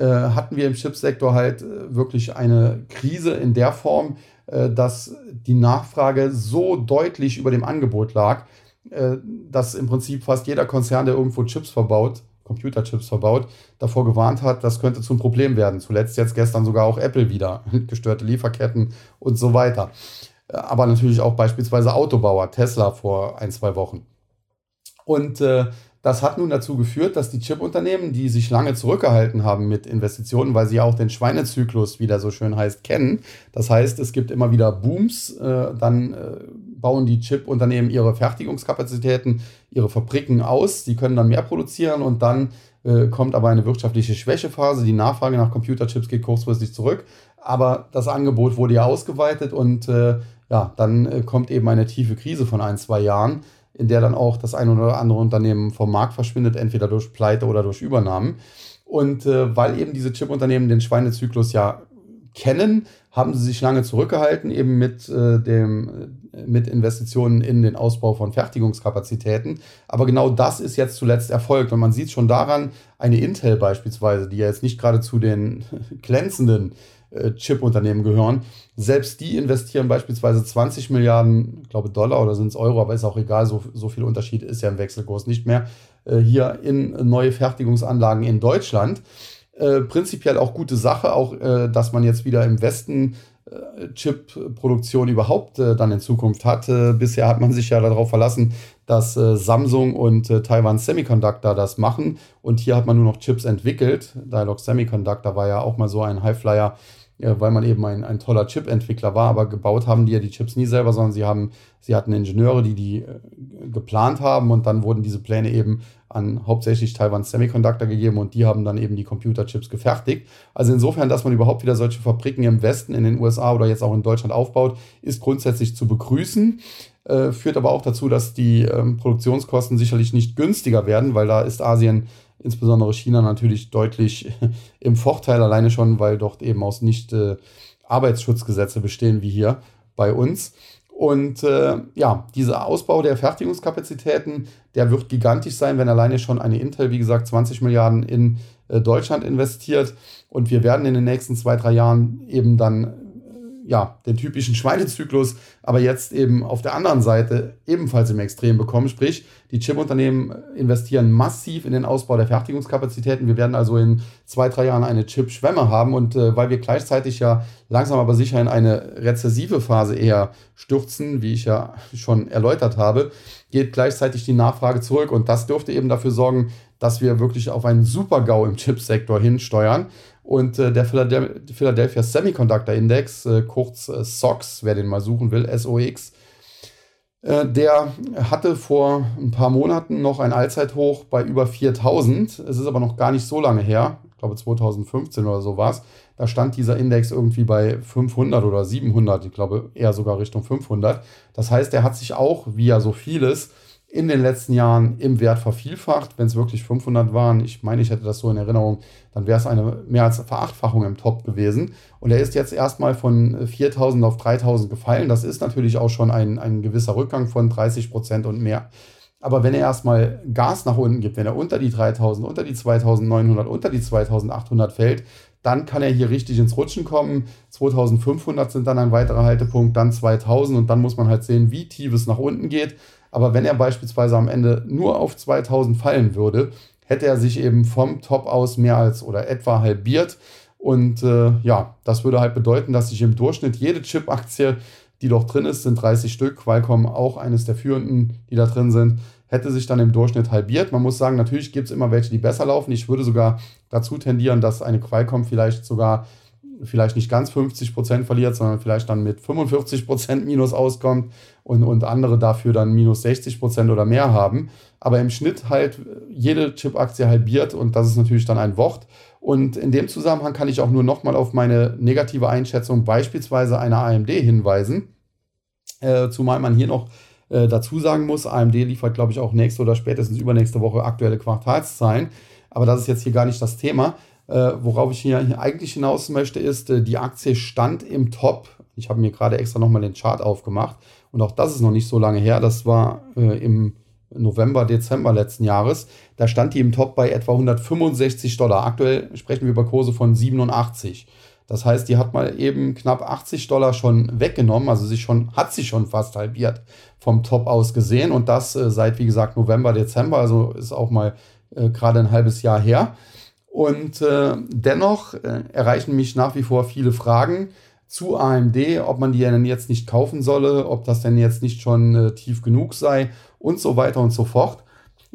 hatten wir im Chipsektor halt äh, wirklich eine Krise in der Form, äh, dass die Nachfrage so deutlich über dem Angebot lag, äh, dass im Prinzip fast jeder Konzern, der irgendwo Chips verbaut, Computerchips verbaut, davor gewarnt hat, das könnte zum Problem werden. Zuletzt jetzt gestern sogar auch Apple wieder, gestörte Lieferketten und so weiter. Äh, aber natürlich auch beispielsweise Autobauer, Tesla vor ein, zwei Wochen. Und äh, das hat nun dazu geführt, dass die Chip-Unternehmen, die sich lange zurückgehalten haben mit Investitionen, weil sie auch den Schweinezyklus, wie der so schön heißt, kennen. Das heißt, es gibt immer wieder Booms, äh, dann äh, bauen die Chip-Unternehmen ihre Fertigungskapazitäten, ihre Fabriken aus, sie können dann mehr produzieren und dann äh, kommt aber eine wirtschaftliche Schwächephase. Die Nachfrage nach Computerchips geht kurzfristig zurück, aber das Angebot wurde ja ausgeweitet und äh, ja, dann äh, kommt eben eine tiefe Krise von ein, zwei Jahren in der dann auch das ein oder andere Unternehmen vom Markt verschwindet, entweder durch Pleite oder durch Übernahmen. Und äh, weil eben diese Chip-Unternehmen den Schweinezyklus ja kennen, haben sie sich lange zurückgehalten, eben mit, äh, dem, mit Investitionen in den Ausbau von Fertigungskapazitäten. Aber genau das ist jetzt zuletzt erfolgt. Und man sieht schon daran, eine Intel beispielsweise, die ja jetzt nicht gerade zu den glänzenden äh, Chip-Unternehmen gehören, selbst die investieren beispielsweise 20 Milliarden, ich glaube Dollar oder sind es Euro, aber ist auch egal, so, so viel Unterschied ist ja im Wechselkurs nicht mehr, äh, hier in neue Fertigungsanlagen in Deutschland. Äh, prinzipiell auch gute Sache, auch äh, dass man jetzt wieder im Westen äh, Chip-Produktion überhaupt äh, dann in Zukunft hat. Äh, bisher hat man sich ja darauf verlassen, dass Samsung und Taiwan Semiconductor das machen und hier hat man nur noch Chips entwickelt. Dialog Semiconductor war ja auch mal so ein Highflyer weil man eben ein, ein toller Chip-Entwickler war, aber gebaut haben die ja die Chips nie selber, sondern sie haben, sie hatten Ingenieure, die die äh, geplant haben und dann wurden diese Pläne eben an hauptsächlich Taiwan Semiconductor gegeben und die haben dann eben die Computerchips gefertigt. Also insofern, dass man überhaupt wieder solche Fabriken im Westen, in den USA oder jetzt auch in Deutschland aufbaut, ist grundsätzlich zu begrüßen. Äh, führt aber auch dazu, dass die ähm, Produktionskosten sicherlich nicht günstiger werden, weil da ist Asien insbesondere China natürlich deutlich im Vorteil, alleine schon, weil dort eben auch nicht äh, Arbeitsschutzgesetze bestehen wie hier bei uns. Und äh, ja, dieser Ausbau der Fertigungskapazitäten, der wird gigantisch sein, wenn alleine schon eine Intel, wie gesagt, 20 Milliarden in äh, Deutschland investiert. Und wir werden in den nächsten zwei, drei Jahren eben dann ja, den typischen Schweinezyklus, aber jetzt eben auf der anderen Seite ebenfalls im Extrem bekommen. Sprich, die Chip-Unternehmen investieren massiv in den Ausbau der Fertigungskapazitäten. Wir werden also in zwei, drei Jahren eine Chip-Schwemme haben und äh, weil wir gleichzeitig ja langsam aber sicher in eine rezessive Phase eher stürzen, wie ich ja schon erläutert habe, geht gleichzeitig die Nachfrage zurück und das dürfte eben dafür sorgen, dass wir wirklich auf einen Super-GAU im Chipsektor hinsteuern. Und äh, der Philadelphia Semiconductor Index, äh, kurz äh, SOX, wer den mal suchen will, SOX, äh, der hatte vor ein paar Monaten noch ein Allzeithoch bei über 4000. Es ist aber noch gar nicht so lange her. Ich glaube 2015 oder so war es. Da stand dieser Index irgendwie bei 500 oder 700. Ich glaube eher sogar Richtung 500. Das heißt, er hat sich auch, wie ja so vieles, in den letzten Jahren im Wert vervielfacht. Wenn es wirklich 500 waren, ich meine, ich hätte das so in Erinnerung, dann wäre es eine mehr als Verachtfachung im Top gewesen. Und er ist jetzt erstmal von 4000 auf 3000 gefallen. Das ist natürlich auch schon ein, ein gewisser Rückgang von 30 Prozent und mehr. Aber wenn er erstmal Gas nach unten gibt, wenn er unter die 3000, unter die 2900, unter die 2800 fällt, dann kann er hier richtig ins Rutschen kommen. 2500 sind dann ein weiterer Haltepunkt, dann 2000 und dann muss man halt sehen, wie tief es nach unten geht. Aber wenn er beispielsweise am Ende nur auf 2000 fallen würde, hätte er sich eben vom Top aus mehr als oder etwa halbiert. Und äh, ja, das würde halt bedeuten, dass sich im Durchschnitt jede Chip-Aktie, die doch drin ist, sind 30 Stück, Qualcomm auch eines der führenden, die da drin sind, hätte sich dann im Durchschnitt halbiert. Man muss sagen, natürlich gibt es immer welche, die besser laufen. Ich würde sogar dazu tendieren, dass eine Qualcomm vielleicht sogar vielleicht nicht ganz 50 Prozent verliert, sondern vielleicht dann mit 45 Prozent Minus auskommt und, und andere dafür dann minus 60 Prozent oder mehr haben. Aber im Schnitt halt jede Chip-Aktie halbiert und das ist natürlich dann ein Wort. Und in dem Zusammenhang kann ich auch nur nochmal auf meine negative Einschätzung beispielsweise einer AMD hinweisen. Äh, zumal man hier noch äh, dazu sagen muss, AMD liefert, glaube ich, auch nächste oder spätestens übernächste Woche aktuelle Quartalszahlen. Aber das ist jetzt hier gar nicht das Thema. Äh, worauf ich hier eigentlich hinaus möchte, ist, äh, die Aktie stand im Top. Ich habe mir gerade extra nochmal den Chart aufgemacht. Und auch das ist noch nicht so lange her. Das war äh, im November, Dezember letzten Jahres. Da stand die im Top bei etwa 165 Dollar. Aktuell sprechen wir über Kurse von 87. Das heißt, die hat mal eben knapp 80 Dollar schon weggenommen, also sich schon, hat sich schon fast halbiert vom Top aus gesehen und das äh, seit, wie gesagt, November, Dezember, also ist auch mal äh, gerade ein halbes Jahr her. Und äh, dennoch äh, erreichen mich nach wie vor viele Fragen zu AMD, ob man die denn jetzt nicht kaufen solle, ob das denn jetzt nicht schon äh, tief genug sei und so weiter und so fort.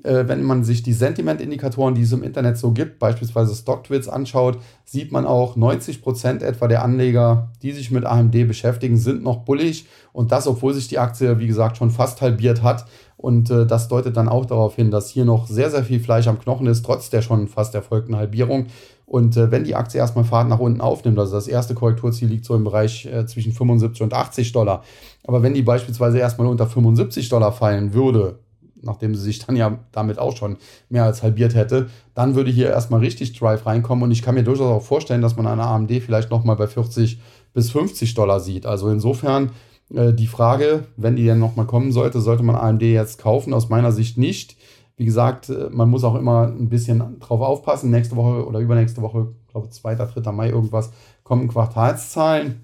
Äh, wenn man sich die Sentiment-Indikatoren, die es im Internet so gibt, beispielsweise StockTwits anschaut, sieht man auch 90 Prozent etwa der Anleger, die sich mit AMD beschäftigen, sind noch bullig. Und das, obwohl sich die Aktie, wie gesagt, schon fast halbiert hat. Und äh, das deutet dann auch darauf hin, dass hier noch sehr, sehr viel Fleisch am Knochen ist, trotz der schon fast erfolgten Halbierung. Und äh, wenn die Aktie erstmal Fahrt nach unten aufnimmt, also das erste Korrekturziel liegt so im Bereich äh, zwischen 75 und 80 Dollar, aber wenn die beispielsweise erstmal unter 75 Dollar fallen würde, nachdem sie sich dann ja damit auch schon mehr als halbiert hätte, dann würde hier erstmal richtig Drive reinkommen und ich kann mir durchaus auch vorstellen, dass man eine AMD vielleicht nochmal bei 40 bis 50 Dollar sieht. Also insofern äh, die Frage, wenn die denn nochmal kommen sollte, sollte man AMD jetzt kaufen? Aus meiner Sicht nicht. Wie gesagt, äh, man muss auch immer ein bisschen drauf aufpassen. Nächste Woche oder übernächste Woche, glaube 2., 3. Mai irgendwas, kommen Quartalszahlen.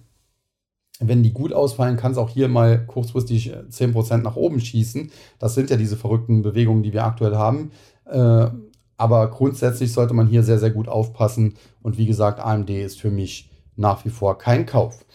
Wenn die gut ausfallen, kann es auch hier mal kurzfristig 10% äh, nach oben schießen. Das sind ja diese verrückten Bewegungen, die wir aktuell haben. Aber grundsätzlich sollte man hier sehr, sehr gut aufpassen. Und wie gesagt, AMD ist für mich nach wie vor kein Kauf.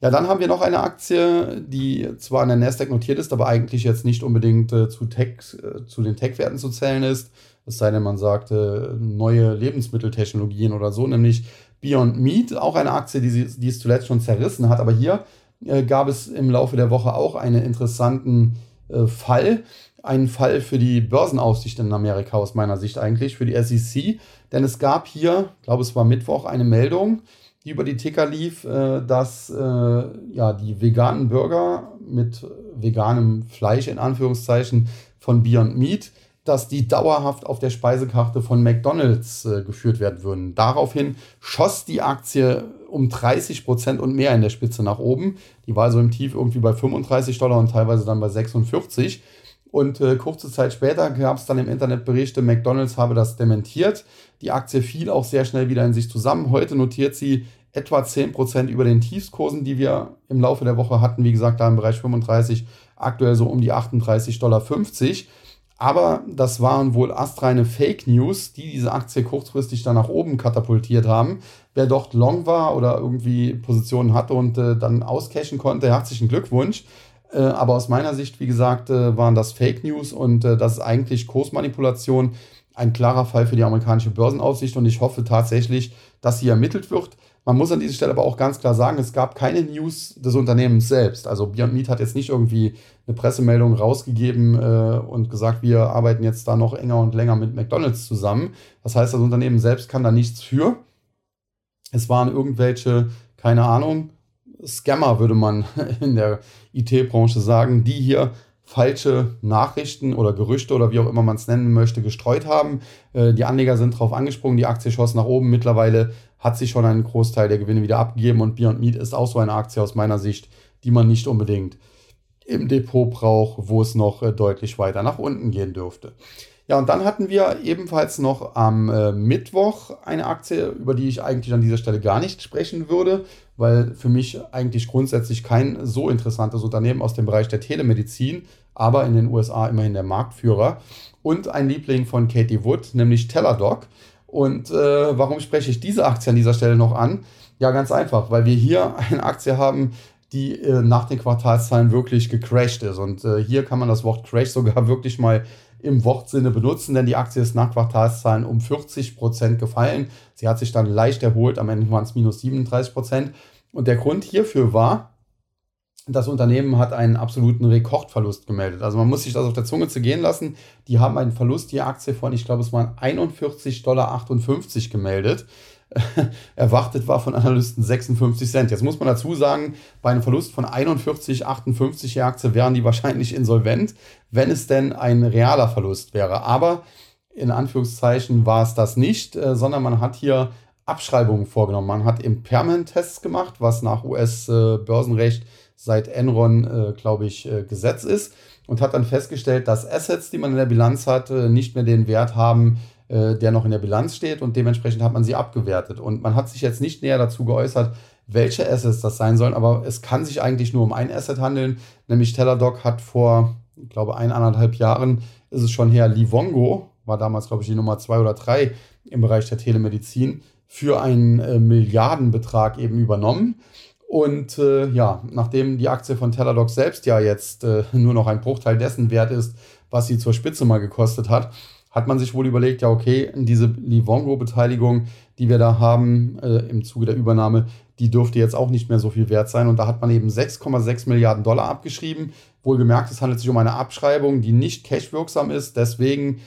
Ja, dann haben wir noch eine Aktie, die zwar an der Nasdaq notiert ist, aber eigentlich jetzt nicht unbedingt äh, zu, Tech, äh, zu den Tech-Werten zu zählen ist. Es sei denn, man sagt äh, neue Lebensmitteltechnologien oder so, nämlich Beyond Meat, auch eine Aktie, die, sie, die es zuletzt schon zerrissen hat. Aber hier äh, gab es im Laufe der Woche auch einen interessanten äh, Fall. Einen Fall für die Börsenaufsicht in Amerika aus meiner Sicht eigentlich, für die SEC. Denn es gab hier, ich glaube es war Mittwoch, eine Meldung, die über die Ticker lief, äh, dass äh, ja, die veganen Burger mit veganem Fleisch in Anführungszeichen von Beyond Meat, dass die dauerhaft auf der Speisekarte von McDonald's äh, geführt werden würden. Daraufhin schoss die Aktie um 30 Prozent und mehr in der Spitze nach oben. Die war also im Tief irgendwie bei 35 Dollar und teilweise dann bei 46. Und äh, kurze Zeit später gab es dann im Internet Berichte, McDonald's habe das dementiert. Die Aktie fiel auch sehr schnell wieder in sich zusammen. Heute notiert sie etwa 10% über den Tiefskursen, die wir im Laufe der Woche hatten. Wie gesagt, da im Bereich 35, aktuell so um die 38,50 Dollar. Aber das waren wohl astreine Fake News, die diese Aktie kurzfristig dann nach oben katapultiert haben. Wer dort long war oder irgendwie Positionen hatte und äh, dann auscashen konnte, herzlichen Glückwunsch. Äh, aber aus meiner Sicht, wie gesagt, äh, waren das Fake News und äh, das ist eigentlich Kursmanipulation. Ein klarer Fall für die amerikanische Börsenaufsicht und ich hoffe tatsächlich, dass sie ermittelt wird. Man muss an dieser Stelle aber auch ganz klar sagen, es gab keine News des Unternehmens selbst. Also Beyond Meat hat jetzt nicht irgendwie eine Pressemeldung rausgegeben äh, und gesagt, wir arbeiten jetzt da noch enger und länger mit McDonald's zusammen. Das heißt, das Unternehmen selbst kann da nichts für. Es waren irgendwelche, keine Ahnung, Scammer, würde man in der IT-Branche sagen, die hier falsche Nachrichten oder Gerüchte oder wie auch immer man es nennen möchte, gestreut haben. Äh, die Anleger sind darauf angesprungen, die Aktie schoss nach oben. Mittlerweile hat sich schon einen Großteil der Gewinne wieder abgegeben und Beyond Meat ist auch so eine Aktie aus meiner Sicht, die man nicht unbedingt im Depot braucht, wo es noch äh, deutlich weiter nach unten gehen dürfte. Ja, und dann hatten wir ebenfalls noch am äh, Mittwoch eine Aktie, über die ich eigentlich an dieser Stelle gar nicht sprechen würde, weil für mich eigentlich grundsätzlich kein so interessantes Unternehmen aus dem Bereich der Telemedizin, aber in den USA immerhin der Marktführer und ein Liebling von Katie Wood, nämlich Teladoc. Und äh, warum spreche ich diese Aktie an dieser Stelle noch an? Ja, ganz einfach, weil wir hier eine Aktie haben, die äh, nach den Quartalszahlen wirklich gecrashed ist. Und äh, hier kann man das Wort Crash sogar wirklich mal im Wortsinne benutzen, denn die Aktie ist nach Quartalszahlen um 40 Prozent gefallen. Sie hat sich dann leicht erholt, am Ende waren es minus 37 Prozent. Und der Grund hierfür war, das Unternehmen hat einen absoluten Rekordverlust gemeldet. Also man muss sich das auf der Zunge zu gehen lassen. Die haben einen Verlust, die Aktie von, ich glaube, es waren 41,58 Dollar gemeldet. Erwartet war von Analysten 56 Cent. Jetzt muss man dazu sagen, bei einem Verlust von 41,58 die Aktie wären die wahrscheinlich insolvent, wenn es denn ein realer Verlust wäre. Aber in Anführungszeichen war es das nicht, äh, sondern man hat hier Abschreibungen vorgenommen. Man hat Impairment-Tests gemacht, was nach US-Börsenrecht seit Enron, äh, glaube ich, äh, Gesetz ist und hat dann festgestellt, dass Assets, die man in der Bilanz hat, nicht mehr den Wert haben, äh, der noch in der Bilanz steht und dementsprechend hat man sie abgewertet. Und man hat sich jetzt nicht näher dazu geäußert, welche Assets das sein sollen, aber es kann sich eigentlich nur um ein Asset handeln, nämlich Teladoc hat vor, ich glaube, eineinhalb Jahren, ist es schon her, Livongo, war damals, glaube ich, die Nummer zwei oder drei im Bereich der Telemedizin, für einen äh, Milliardenbetrag eben übernommen. Und äh, ja, nachdem die Aktie von Teladoc selbst ja jetzt äh, nur noch ein Bruchteil dessen wert ist, was sie zur Spitze mal gekostet hat, hat man sich wohl überlegt, ja, okay, diese Livongo-Beteiligung, die wir da haben äh, im Zuge der Übernahme, die dürfte jetzt auch nicht mehr so viel wert sein. Und da hat man eben 6,6 Milliarden Dollar abgeschrieben. Wohlgemerkt, es handelt sich um eine Abschreibung, die nicht cashwirksam ist. Deswegen,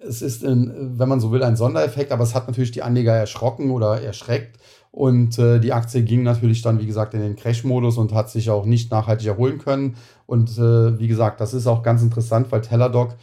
es ist, in, wenn man so will, ein Sondereffekt, aber es hat natürlich die Anleger erschrocken oder erschreckt. Und äh, die Aktie ging natürlich dann, wie gesagt, in den Crash-Modus und hat sich auch nicht nachhaltig erholen können. Und äh, wie gesagt, das ist auch ganz interessant, weil Teladoc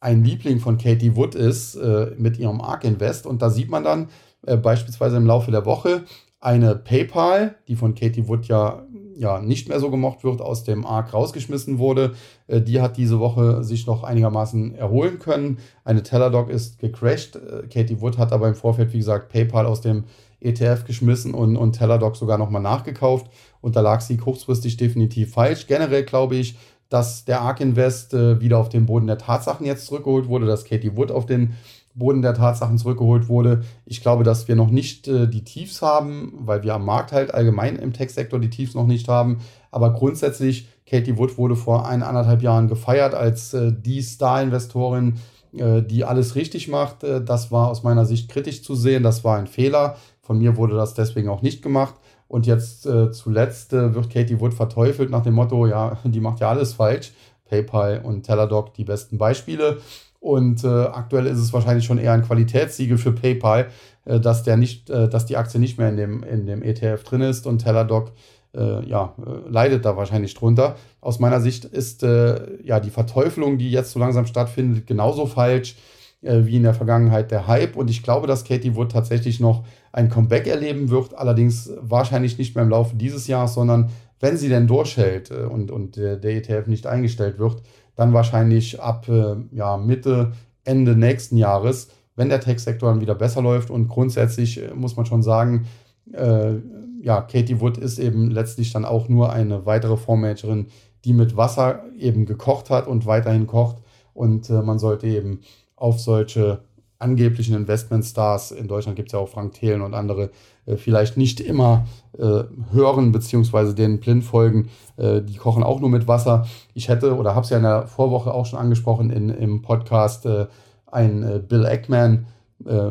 ein Liebling von Katie Wood ist äh, mit ihrem ARK Invest. Und da sieht man dann äh, beispielsweise im Laufe der Woche eine PayPal, die von Katie Wood ja, ja nicht mehr so gemocht wird, aus dem ARK rausgeschmissen wurde. Äh, die hat diese Woche sich noch einigermaßen erholen können. Eine Teladoc ist gecrashed. Äh, Katie Wood hat aber im Vorfeld, wie gesagt, PayPal aus dem ETF geschmissen und, und Teladoc sogar nochmal nachgekauft. Und da lag sie kurzfristig definitiv falsch. Generell glaube ich, dass der ARK Invest äh, wieder auf den Boden der Tatsachen jetzt zurückgeholt wurde, dass Katie Wood auf den Boden der Tatsachen zurückgeholt wurde. Ich glaube, dass wir noch nicht äh, die Tiefs haben, weil wir am Markt halt allgemein im Tech-Sektor die Tiefs noch nicht haben. Aber grundsätzlich, Katie Wood wurde vor eineinhalb Jahren gefeiert als äh, die Star-Investorin, äh, die alles richtig macht. Äh, das war aus meiner Sicht kritisch zu sehen. Das war ein Fehler. Von mir wurde das deswegen auch nicht gemacht. Und jetzt äh, zuletzt äh, wird Katie Wood verteufelt nach dem Motto, ja, die macht ja alles falsch. PayPal und Teladoc die besten Beispiele. Und äh, aktuell ist es wahrscheinlich schon eher ein Qualitätssiegel für PayPal, äh, dass, der nicht, äh, dass die Aktie nicht mehr in dem, in dem ETF drin ist und Teladoc äh, ja, leidet da wahrscheinlich drunter. Aus meiner Sicht ist ja die Verteufelung, die jetzt so langsam stattfindet, genauso falsch wie in der Vergangenheit der Hype. Und ich glaube, dass Katie Wood tatsächlich noch ein Comeback erleben wird, allerdings wahrscheinlich nicht mehr im Laufe dieses Jahres, sondern wenn sie denn durchhält äh, und, und der ETF nicht eingestellt wird, dann wahrscheinlich ab äh, ja, Mitte, Ende nächsten Jahres, wenn der Tech-Sektor dann wieder besser läuft. Und grundsätzlich äh, muss man schon sagen, äh, ja, Katie Wood ist eben letztlich dann auch nur eine weitere Fondsmanagerin, die mit Wasser eben gekocht hat und weiterhin kocht. Und äh, man sollte eben auf solche angeblichen Investmentstars, in Deutschland gibt es ja auch Frank Thelen und andere, äh, vielleicht nicht immer äh, hören beziehungsweise denen blind folgen. Äh, die kochen auch nur mit Wasser. Ich hätte oder habe es ja in der Vorwoche auch schon angesprochen in, im Podcast, äh, ein äh, Bill Eckman äh,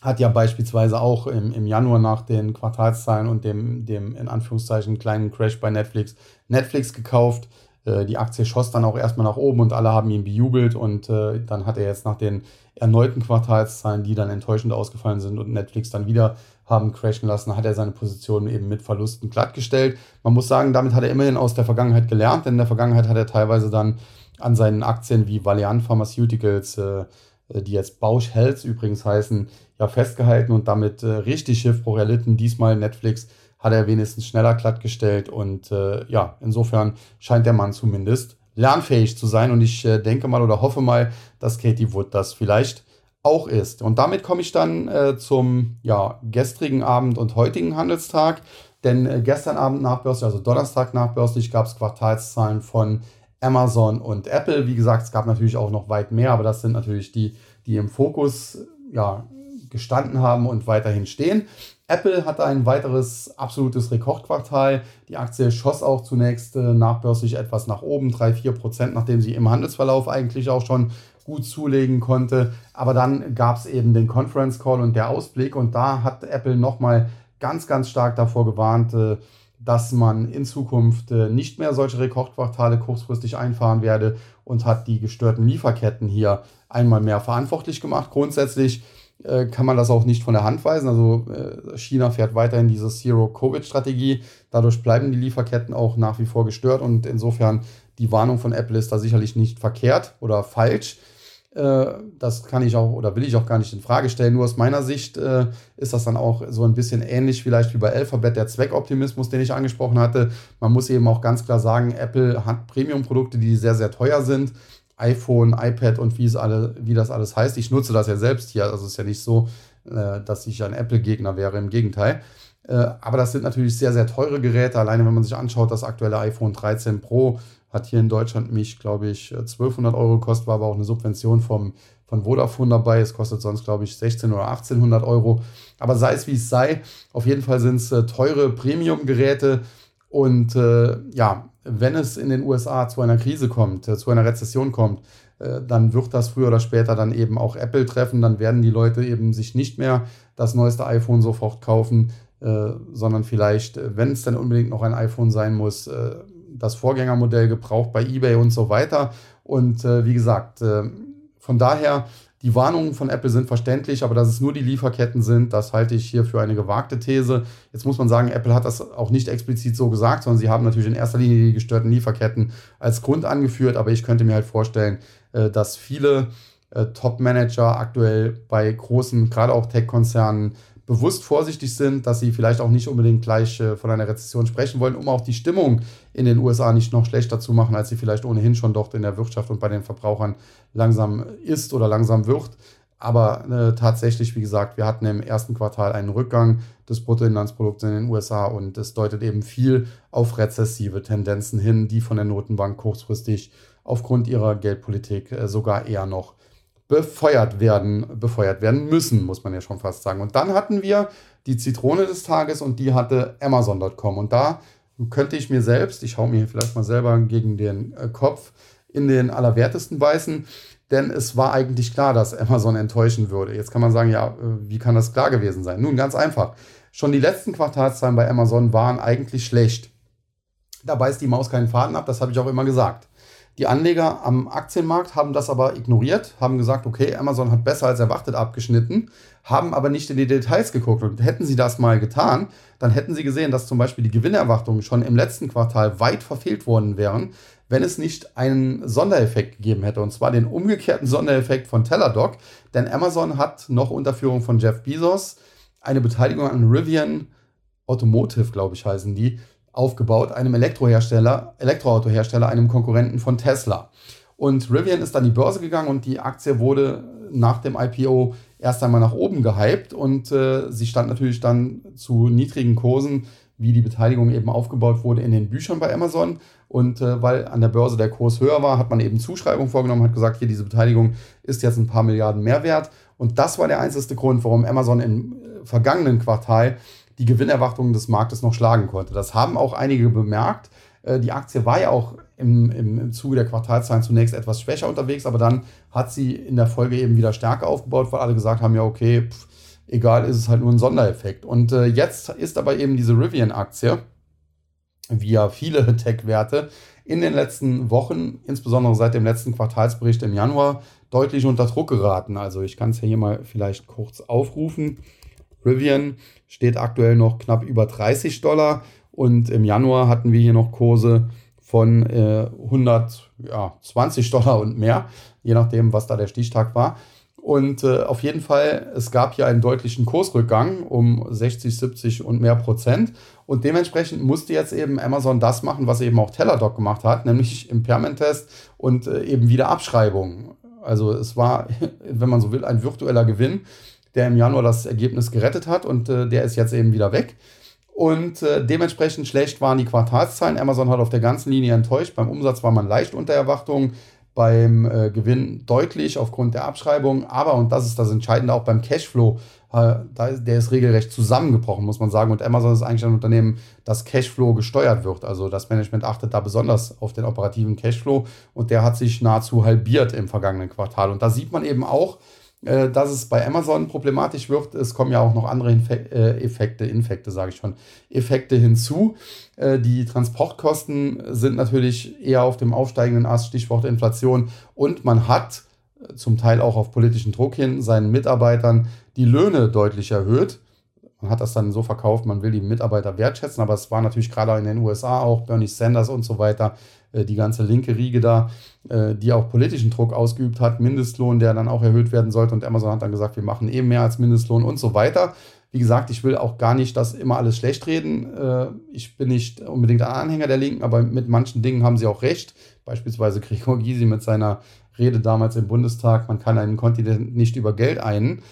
hat ja beispielsweise auch im, im Januar nach den Quartalszahlen und dem, dem in Anführungszeichen kleinen Crash bei Netflix Netflix gekauft. Die Aktie schoss dann auch erstmal nach oben und alle haben ihn bejubelt und dann hat er jetzt nach den erneuten Quartalszahlen, die dann enttäuschend ausgefallen sind und Netflix dann wieder haben crashen lassen, hat er seine Position eben mit Verlusten glattgestellt. Man muss sagen, damit hat er immerhin aus der Vergangenheit gelernt, denn in der Vergangenheit hat er teilweise dann an seinen Aktien wie Valiant Pharmaceuticals, äh, die jetzt Bausch Health übrigens heißen, ja festgehalten und damit äh, richtig Schiffbruch erlitten. Diesmal Netflix hat er wenigstens schneller glattgestellt und äh, ja, insofern scheint der Mann zumindest lernfähig zu sein. Und ich äh, denke mal oder hoffe mal, dass Katie Wood das vielleicht auch ist. Und damit komme ich dann äh, zum ja, gestrigen Abend und heutigen Handelstag. Denn äh, gestern Abend nachbörslich, also Donnerstag nachbörslich, gab es Quartalszahlen von Amazon und Apple. Wie gesagt, es gab natürlich auch noch weit mehr, aber das sind natürlich die, die im Fokus ja, gestanden haben und weiterhin stehen. Apple hatte ein weiteres absolutes Rekordquartal. Die Aktie schoss auch zunächst äh, nachbörslich etwas nach oben, 3-4 Prozent, nachdem sie im Handelsverlauf eigentlich auch schon gut zulegen konnte. Aber dann gab es eben den Conference Call und der Ausblick und da hat Apple nochmal ganz, ganz stark davor gewarnt, äh, dass man in Zukunft äh, nicht mehr solche Rekordquartale kurzfristig einfahren werde und hat die gestörten Lieferketten hier einmal mehr verantwortlich gemacht. Grundsätzlich äh, kann man das auch nicht von der Hand weisen. Also äh, China fährt weiterhin diese Zero-Covid-Strategie. Dadurch bleiben die Lieferketten auch nach wie vor gestört und insofern die Warnung von Apple ist da sicherlich nicht verkehrt oder falsch. Äh, das kann ich auch oder will ich auch gar nicht in Frage stellen. Nur aus meiner Sicht ist das dann auch so ein bisschen ähnlich vielleicht wie bei Alphabet, der Zweckoptimismus, den ich angesprochen hatte. Man muss eben auch ganz klar sagen, Apple hat Premium-Produkte, die sehr, sehr teuer sind iPhone, iPad und wie, es alle, wie das alles heißt. Ich nutze das ja selbst hier, also es ist ja nicht so, äh, dass ich ein Apple-Gegner wäre, im Gegenteil. Äh, aber das sind natürlich sehr, sehr teure Geräte. Alleine wenn man sich anschaut, das aktuelle iPhone 13 Pro hat hier in Deutschland mich, glaube ich, 1200 Euro gekostet, war aber auch eine Subvention vom, von Vodafone dabei. Es kostet sonst, glaube ich, 16 oder 1800 Euro. Aber sei es wie es sei, auf jeden Fall sind es äh, teure Premium-Geräte. Und äh, ja, wenn es in den USA zu einer Krise kommt, äh, zu einer Rezession kommt, äh, dann wird das früher oder später dann eben auch Apple treffen. Dann werden die Leute eben sich nicht mehr das neueste iPhone sofort kaufen, äh, sondern vielleicht, wenn es dann unbedingt noch ein iPhone sein muss, das Vorgängermodell gebraucht bei eBay und so weiter. Und wie gesagt, von daher Die Warnungen von Apple sind verständlich, aber dass es nur die Lieferketten sind, das halte ich hier für eine gewagte These. Jetzt muss man sagen, Apple hat das auch nicht explizit so gesagt, sondern sie haben natürlich in erster Linie die gestörten Lieferketten als Grund angeführt. Aber ich könnte mir halt vorstellen, äh, dass viele äh, Top-Manager aktuell bei großen, gerade auch Tech-Konzernen, bewusst vorsichtig sind, dass sie vielleicht auch nicht unbedingt gleich äh, von einer Rezession sprechen wollen, um auch die Stimmung in den USA nicht noch schlechter zu machen, als sie vielleicht ohnehin schon dort in der Wirtschaft und bei den Verbrauchern langsam ist oder langsam wird. Aber äh, tatsächlich, wie gesagt, wir hatten im ersten Quartal einen Rückgang des Bruttoinlandsprodukts in den USA und es deutet eben viel auf rezessive Tendenzen hin, die von der Notenbank kurzfristig aufgrund ihrer Geldpolitik äh, sogar eher noch befeuert werden, befeuert werden müssen, muss man ja schon fast sagen. Und dann hatten wir die Zitrone des Tages und die hatte Amazon.com. Und da könnte ich mir selbst, ich hau mir vielleicht mal selber gegen den äh, Kopf, in den Allerwertesten beißen, denn es war eigentlich klar, dass Amazon enttäuschen würde. Jetzt kann man sagen, ja, äh, wie kann das klar gewesen sein? Nun, ganz einfach. Schon die letzten Quartalszahlen bei Amazon waren eigentlich schlecht. Da beißt die Maus keinen Faden ab, das habe ich auch immer gesagt. Die Anleger am Aktienmarkt haben das aber ignoriert, haben gesagt, okay, Amazon hat besser als erwartet abgeschnitten, haben aber nicht in die Details geguckt. Und hätten sie das mal getan, dann hätten sie gesehen, dass zum Beispiel die Gewinnerwartungen schon im letzten Quartal weit verfehlt worden wären, wenn es nicht einen Sondereffekt gegeben hätte. Und zwar den umgekehrten Sondereffekt von Teladoc. Denn Amazon hat noch unter Führung von Jeff Bezos eine Beteiligung an Rivian Automotive, glaube ich, heißen die, aufgebaut, einem Elektrohersteller, Elektroautohersteller, einem Konkurrenten von Tesla. Und Rivian ist an die Börse gegangen und die Aktie wurde nach dem IPO erst einmal nach oben gehypt und äh, sie stand natürlich dann zu niedrigen Kursen, wie die Beteiligung eben aufgebaut wurde in den Büchern bei Amazon. Und äh, weil an der Börse der Kurs höher war, hat man eben Zuschreibung vorgenommen, hat gesagt, hier diese Beteiligung ist jetzt ein paar Milliarden mehr wert. Und das war der einzige Grund, warum Amazon im äh, vergangenen Quartal die Gewinnerwartungen des Marktes noch schlagen konnte. Das haben auch einige bemerkt. Äh, die Aktie war ja auch im, im, im Zuge der Quartalzahlen zunächst etwas schwächer unterwegs, aber dann hat sie in der Folge eben wieder stärker aufgebaut, weil alle gesagt haben, ja, okay, pff, egal, ist es halt nur ein Sondereffekt. Und äh, jetzt ist aber eben diese Rivian-Aktie, wie ja viele Tech-Werte, in den letzten Wochen, insbesondere seit dem letzten Quartalsbericht im Januar, deutlich unter Druck geraten. Also ich kann es ja hier mal vielleicht kurz aufrufen. Rivian steht aktuell noch knapp über 30 Dollar und im Januar hatten wir hier noch Kurse von äh, 120 Dollar und mehr, je nachdem, was da der Stichtag war. Und äh, auf jeden Fall, es gab hier einen deutlichen Kursrückgang um 60, 70 und mehr Prozent. Und dementsprechend musste jetzt eben Amazon das machen, was eben auch Teladoc gemacht hat, nämlich Impairment-Test und äh, eben wieder Abschreibungen. Also es war, wenn man so will, ein virtueller Gewinn der im Januar das Ergebnis gerettet hat und äh, der ist jetzt eben wieder weg. Und äh, dementsprechend schlecht waren die Quartalszahlen. Amazon hat auf der ganzen Linie enttäuscht. Beim Umsatz war man leicht unter Erwartungen, beim äh, Gewinn deutlich aufgrund der Abschreibung. Aber, und das ist das Entscheidende, auch beim Cashflow, äh, der ist regelrecht zusammengebrochen, muss man sagen. Und Amazon ist eigentlich ein Unternehmen, das Cashflow gesteuert wird. Also das Management achtet da besonders auf den operativen Cashflow und der hat sich nahezu halbiert im vergangenen Quartal. Und da sieht man eben auch, äh, dass es bei Amazon problematisch wird. Es kommen ja auch noch andere Infe äh, Effekte, Infekte sage ich schon, Effekte hinzu. Äh, die Transportkosten sind natürlich eher auf dem aufsteigenden Ast, Stichwort Inflation. Und man hat zum Teil auch auf politischen Druck hin seinen Mitarbeitern die Löhne deutlich erhöht. Man hat das dann so verkauft, man will die Mitarbeiter wertschätzen, aber es war natürlich gerade in den USA auch Bernie Sanders und so weiter die ganze linke Riege da, äh, die auch politischen Druck ausgeübt hat, Mindestlohn, der dann auch erhöht werden sollte. Und Amazon hat dann gesagt, wir machen eben mehr als Mindestlohn und so weiter. Wie gesagt, ich will auch gar nicht das immer alles schlecht reden. Äh, ich bin nicht unbedingt ein Anhänger der Linken, aber mit manchen Dingen haben sie auch recht. Beispielsweise Gregor Gysi mit seiner Rede damals im Bundestag, man kann einen Kontinent nicht über Geld einen.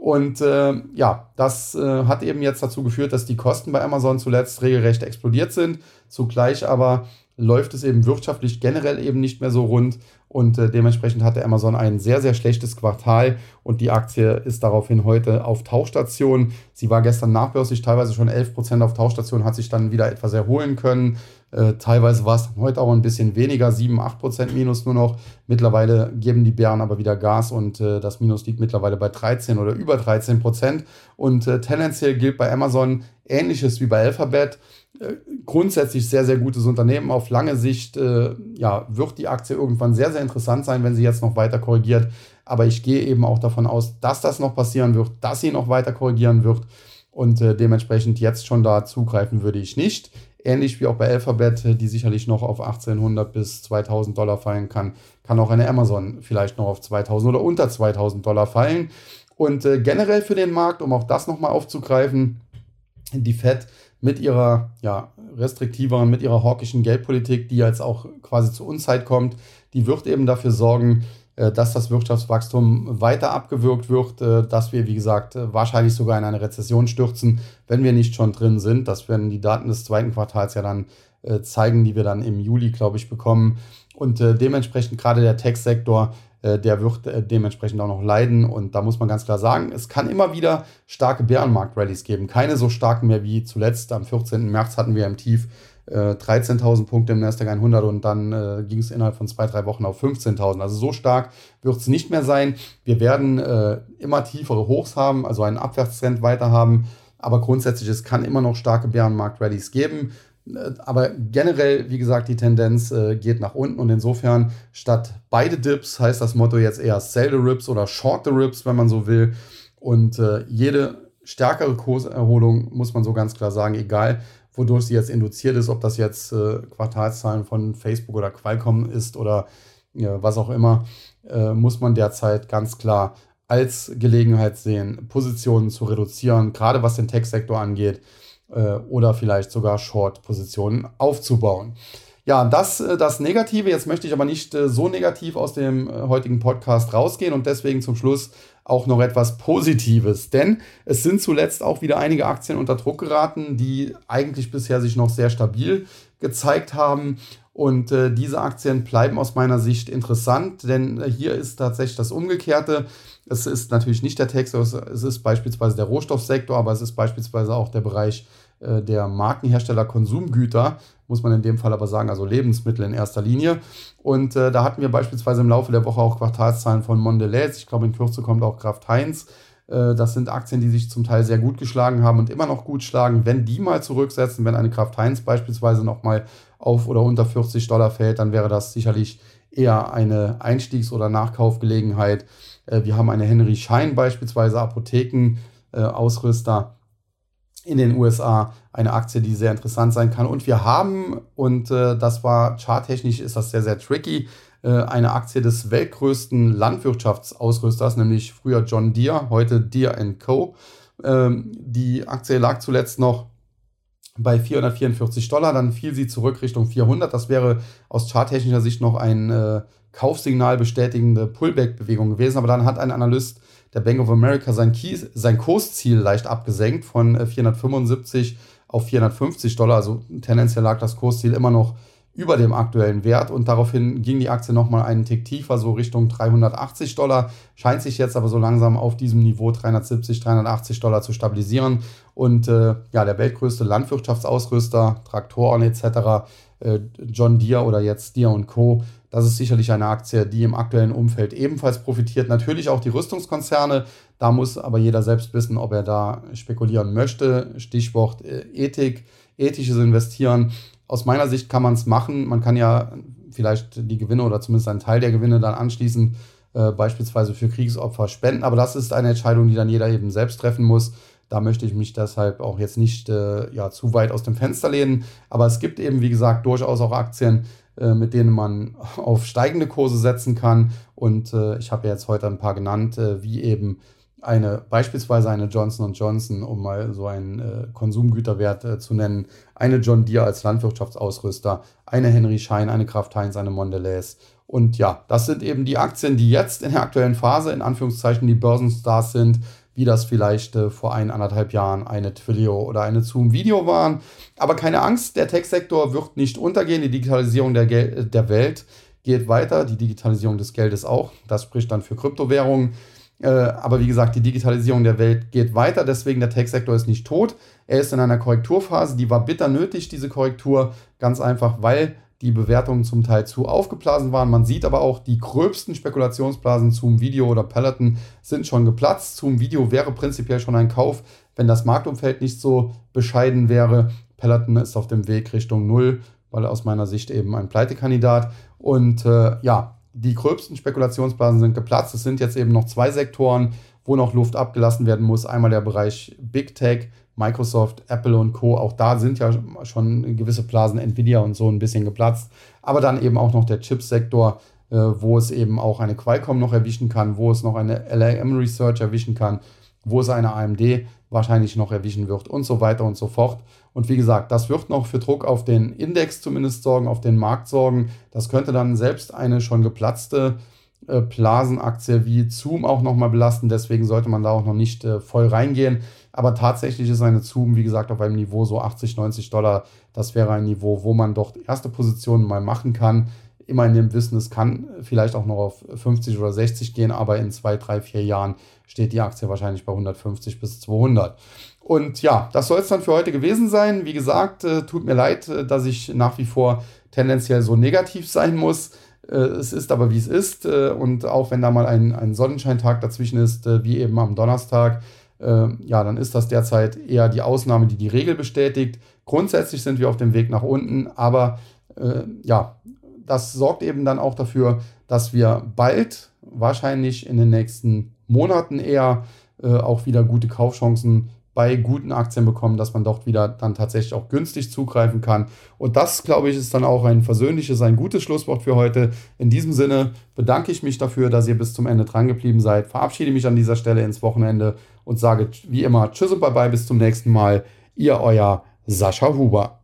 Und äh, ja, das äh, hat eben jetzt dazu geführt, dass die Kosten bei Amazon zuletzt regelrecht explodiert sind. Zugleich aber läuft es eben wirtschaftlich generell eben nicht mehr so rund und äh, dementsprechend hatte Amazon ein sehr, sehr schlechtes Quartal und die Aktie ist daraufhin heute auf Tauchstation. Sie war gestern nachbörslich teilweise schon 11% auf Tauchstation, hat sich dann wieder etwas erholen können. Äh, teilweise war es heute auch ein bisschen weniger, 7, 8% Minus nur noch. Mittlerweile geben die Bären aber wieder Gas und äh, das Minus liegt mittlerweile bei 13 oder über 13%. Und äh, tendenziell gilt bei Amazon ähnliches wie bei Alphabet grundsätzlich sehr, sehr gutes Unternehmen. Auf lange Sicht äh, ja, wird die Aktie irgendwann sehr, sehr interessant sein, wenn sie jetzt noch weiter korrigiert. Aber ich gehe eben auch davon aus, dass das noch passieren wird, dass sie noch weiter korrigieren wird. Und äh, dementsprechend jetzt schon da zugreifen würde ich nicht. Ähnlich wie auch bei Alphabet, die sicherlich noch auf 1800 bis 2000 Dollar fallen kann, kann auch eine Amazon vielleicht noch auf 2000 oder unter 2000 Dollar fallen. Und äh, generell für den Markt, um auch das nochmal aufzugreifen, die Fed mit ihrer ja, restriktiveren, mit ihrer hawkischen Geldpolitik, die jetzt auch quasi zur Unzeit kommt, die wird eben dafür sorgen, äh, dass das Wirtschaftswachstum weiter abgewürgt wird, äh, dass wir, wie gesagt, äh, wahrscheinlich sogar in eine Rezession stürzen, wenn wir nicht schon drin sind. Das werden die Daten des zweiten Quartals ja dann zeigen, die wir dann im Juli, glaube ich, bekommen. Und dementsprechend gerade der Tech-Sektor, der wird dementsprechend auch noch leiden. Und da muss man ganz klar sagen, es kann immer wieder starke Bärenmarkt-Rallies geben. Keine so starken mehr wie zuletzt. Am 14. März hatten wir im Tief 13.000 äh, Punkte im Nasdaq 100 und dann äh, ging es innerhalb von zwei, drei Wochen auf 15.000. Also so stark wird es nicht mehr sein. Wir werden äh, immer tiefere Hochs haben, also einen Abwärtstrend weiter haben. Aber grundsätzlich, es kann immer noch starke Bärenmarkt-Rallies geben. Aber generell, wie gesagt, die Tendenz äh, geht nach unten und insofern statt beide Dips heißt das Motto jetzt eher Sell the Rips oder Short the Rips, wenn man so will. Und äh, jede stärkere Kurserholung, muss man so ganz klar sagen, egal wodurch sie jetzt induziert ist, ob das jetzt äh, Quartalszahlen von Facebook oder Qualcomm ist oder was auch immer, äh, muss man derzeit ganz klar als Gelegenheit sehen, Positionen zu reduzieren, gerade was den Tech-Sektor angeht, äh, oder vielleicht sogar Short-Positionen aufzubauen. Ja, das äh, das Negative. Jetzt möchte ich aber nicht äh, so negativ aus dem heutigen Podcast rausgehen und deswegen zum Schluss auch noch etwas Positives, denn es sind zuletzt auch wieder einige Aktien unter Druck geraten, die eigentlich bisher sich noch sehr stabil gezeigt haben. Und äh, diese Aktien bleiben aus meiner Sicht interessant, denn äh, hier ist tatsächlich das Umgekehrte. Es ist natürlich nicht der Text, es ist beispielsweise der Rohstoffsektor, aber es ist beispielsweise auch der Bereich der Markenhersteller Konsumgüter, muss man in dem Fall aber sagen, also Lebensmittel in erster Linie. Und äh, da hatten wir beispielsweise im Laufe der Woche auch Quartalszahlen von Mondelez. Ich glaube, in Kürze kommt auch Kraft Heinz. Äh, das sind Aktien, die sich zum Teil sehr gut geschlagen haben und immer noch gut schlagen. Wenn die mal zurücksetzen, wenn eine Kraft Heinz beispielsweise nochmal auf oder unter 40 Dollar fällt, dann wäre das sicherlich eher eine Einstiegs- oder Nachkaufgelegenheit. Äh, wir haben eine Henry Schein beispielsweise, Apothekenausrüster in den USA eine Aktie, die sehr interessant sein kann. Und wir haben, und äh, das war charttechnisch, ist das sehr, sehr tricky, äh, eine Aktie des weltgrößten Landwirtschaftsausrüsters, nämlich früher John Deere, heute Deere Co. Ähm, die Aktie lag zuletzt noch bei 444 Dollar, dann fiel sie zurück Richtung 400. Das wäre aus charttechnischer Sicht noch ein äh, Kaufsignal bestätigende Pullback-Bewegung gewesen, aber dann hat ein Analyst der Bank of America sein, Kies, sein Kursziel leicht abgesenkt von 475 äh, auf 450 Dollar. Also tendenziell lag das Kursziel immer noch über dem aktuellen Wert und daraufhin ging die Aktie nochmal einen Tick tiefer, so Richtung 380 Dollar, scheint sich jetzt aber so langsam auf diesem Niveau 370, 380 Dollar zu stabilisieren. Und äh, ja, der weltgrößte Landwirtschaftsausrüster, Traktoren etc., äh, John Deere oder jetzt Deere Co., das ist sicherlich eine Aktie, die im aktuellen Umfeld ebenfalls profitiert. Natürlich auch die Rüstungskonzerne. Da muss aber jeder selbst wissen, ob er da spekulieren möchte. Stichwort äh, Ethik, ethisches Investieren. Aus meiner Sicht kann man es machen. Man kann ja vielleicht die Gewinne oder zumindest einen Teil der Gewinne dann anschließend äh, beispielsweise für Kriegsopfer spenden. Aber das ist eine Entscheidung, die dann jeder eben selbst treffen muss. Da möchte ich mich deshalb auch jetzt nicht äh, ja, zu weit aus dem Fenster lehnen. Aber es gibt eben, wie gesagt, durchaus auch Aktien, mit denen man auf steigende Kurse setzen kann. Und äh, ich habe jetzt heute ein paar genannt, äh, wie eben eine, beispielsweise eine Johnson Johnson, um mal so einen äh, Konsumgüterwert äh, zu nennen, eine John Deere als Landwirtschaftsausrüster, eine Henry Schein, eine Kraft Heinz, eine Mondelez. Und ja, das sind eben die Aktien, die jetzt in der aktuellen Phase in Anführungszeichen die Börsenstars sind, wie das vielleicht äh, vor ein, anderthalb Jahren eine Twilio oder eine Zoom Video waren. Aber keine Angst, der Tech-Sektor wird nicht untergehen. Die Digitalisierung der, Gel der Welt geht weiter, die Digitalisierung des Geldes auch. Das spricht dann für Kryptowährungen. Äh, aber wie gesagt, die Digitalisierung der Welt geht weiter, deswegen der Tech-Sektor ist nicht tot. Er ist in einer Korrekturphase, die war bitter nötig, diese Korrektur, ganz einfach, weil die Bewertungen zum Teil zu aufgeblasen waren. Man sieht aber auch, die gröbsten Spekulationsblasen zum Video oder Peloton sind schon geplatzt. Zum Video wäre prinzipiell schon ein Kauf, wenn das Marktumfeld nicht so bescheiden wäre. Peloton ist auf dem Weg Richtung Null, weil aus meiner Sicht eben ein Pleitekandidat. Und äh, ja, die gröbsten Spekulationsblasen sind geplatzt. Es sind jetzt eben noch zwei Sektoren, wo noch Luft abgelassen werden muss. Einmal der Bereich Big Tech, Microsoft, Apple und Co. Auch da sind ja schon gewisse Blasen, Nvidia und so ein bisschen geplatzt. Aber dann eben auch noch der Chipsektor, äh, wo es eben auch eine Qualcomm noch erwischen kann, wo es noch eine LAM Research erwischen kann, wo es eine AMD wahrscheinlich noch erwischen wird und so weiter und so fort. Und wie gesagt, das wird noch für Druck auf den Index zumindest sorgen, auf den Markt sorgen. Das könnte dann selbst eine schon geplatzte äh, Blasenaktie wie Zoom auch nochmal belasten. Deswegen sollte man da auch noch nicht äh, voll reingehen. Aber tatsächlich ist eine Zoom, wie gesagt, auf einem Niveau so 80, 90 Dollar. Das wäre ein Niveau, wo man doch erste Positionen mal machen kann. Immer in dem Wissen, es kann vielleicht auch noch auf 50 oder 60 gehen, aber in zwei, drei, vier Jahren steht die Aktie wahrscheinlich bei 150 bis 200. Und ja, das soll es dann für heute gewesen sein. Wie gesagt, äh, tut mir leid, äh, dass ich nach wie vor tendenziell so negativ sein muss. Äh, es ist aber wie es ist. Äh, und auch wenn da mal ein, ein Sonnenscheintag dazwischen ist, äh, wie eben am Donnerstag, ja, dann ist das derzeit eher die Ausnahme, die die Regel bestätigt. Grundsätzlich sind wir auf dem Weg nach unten, aber ja, das sorgt eben dann auch dafür, dass wir bald, wahrscheinlich in den nächsten Monaten eher, auch wieder gute Kaufchancen bei guten Aktien bekommen, dass man dort wieder dann tatsächlich auch günstig zugreifen kann. Und das, glaube ich, ist dann auch ein versöhnliches, ein gutes Schlusswort für heute. In diesem Sinne bedanke ich mich dafür, dass ihr bis zum Ende dran geblieben seid. Verabschiede mich an dieser Stelle ins Wochenende und sage wie immer Tschüss und Bye-bye, bis zum nächsten Mal. Ihr euer Sascha Huber.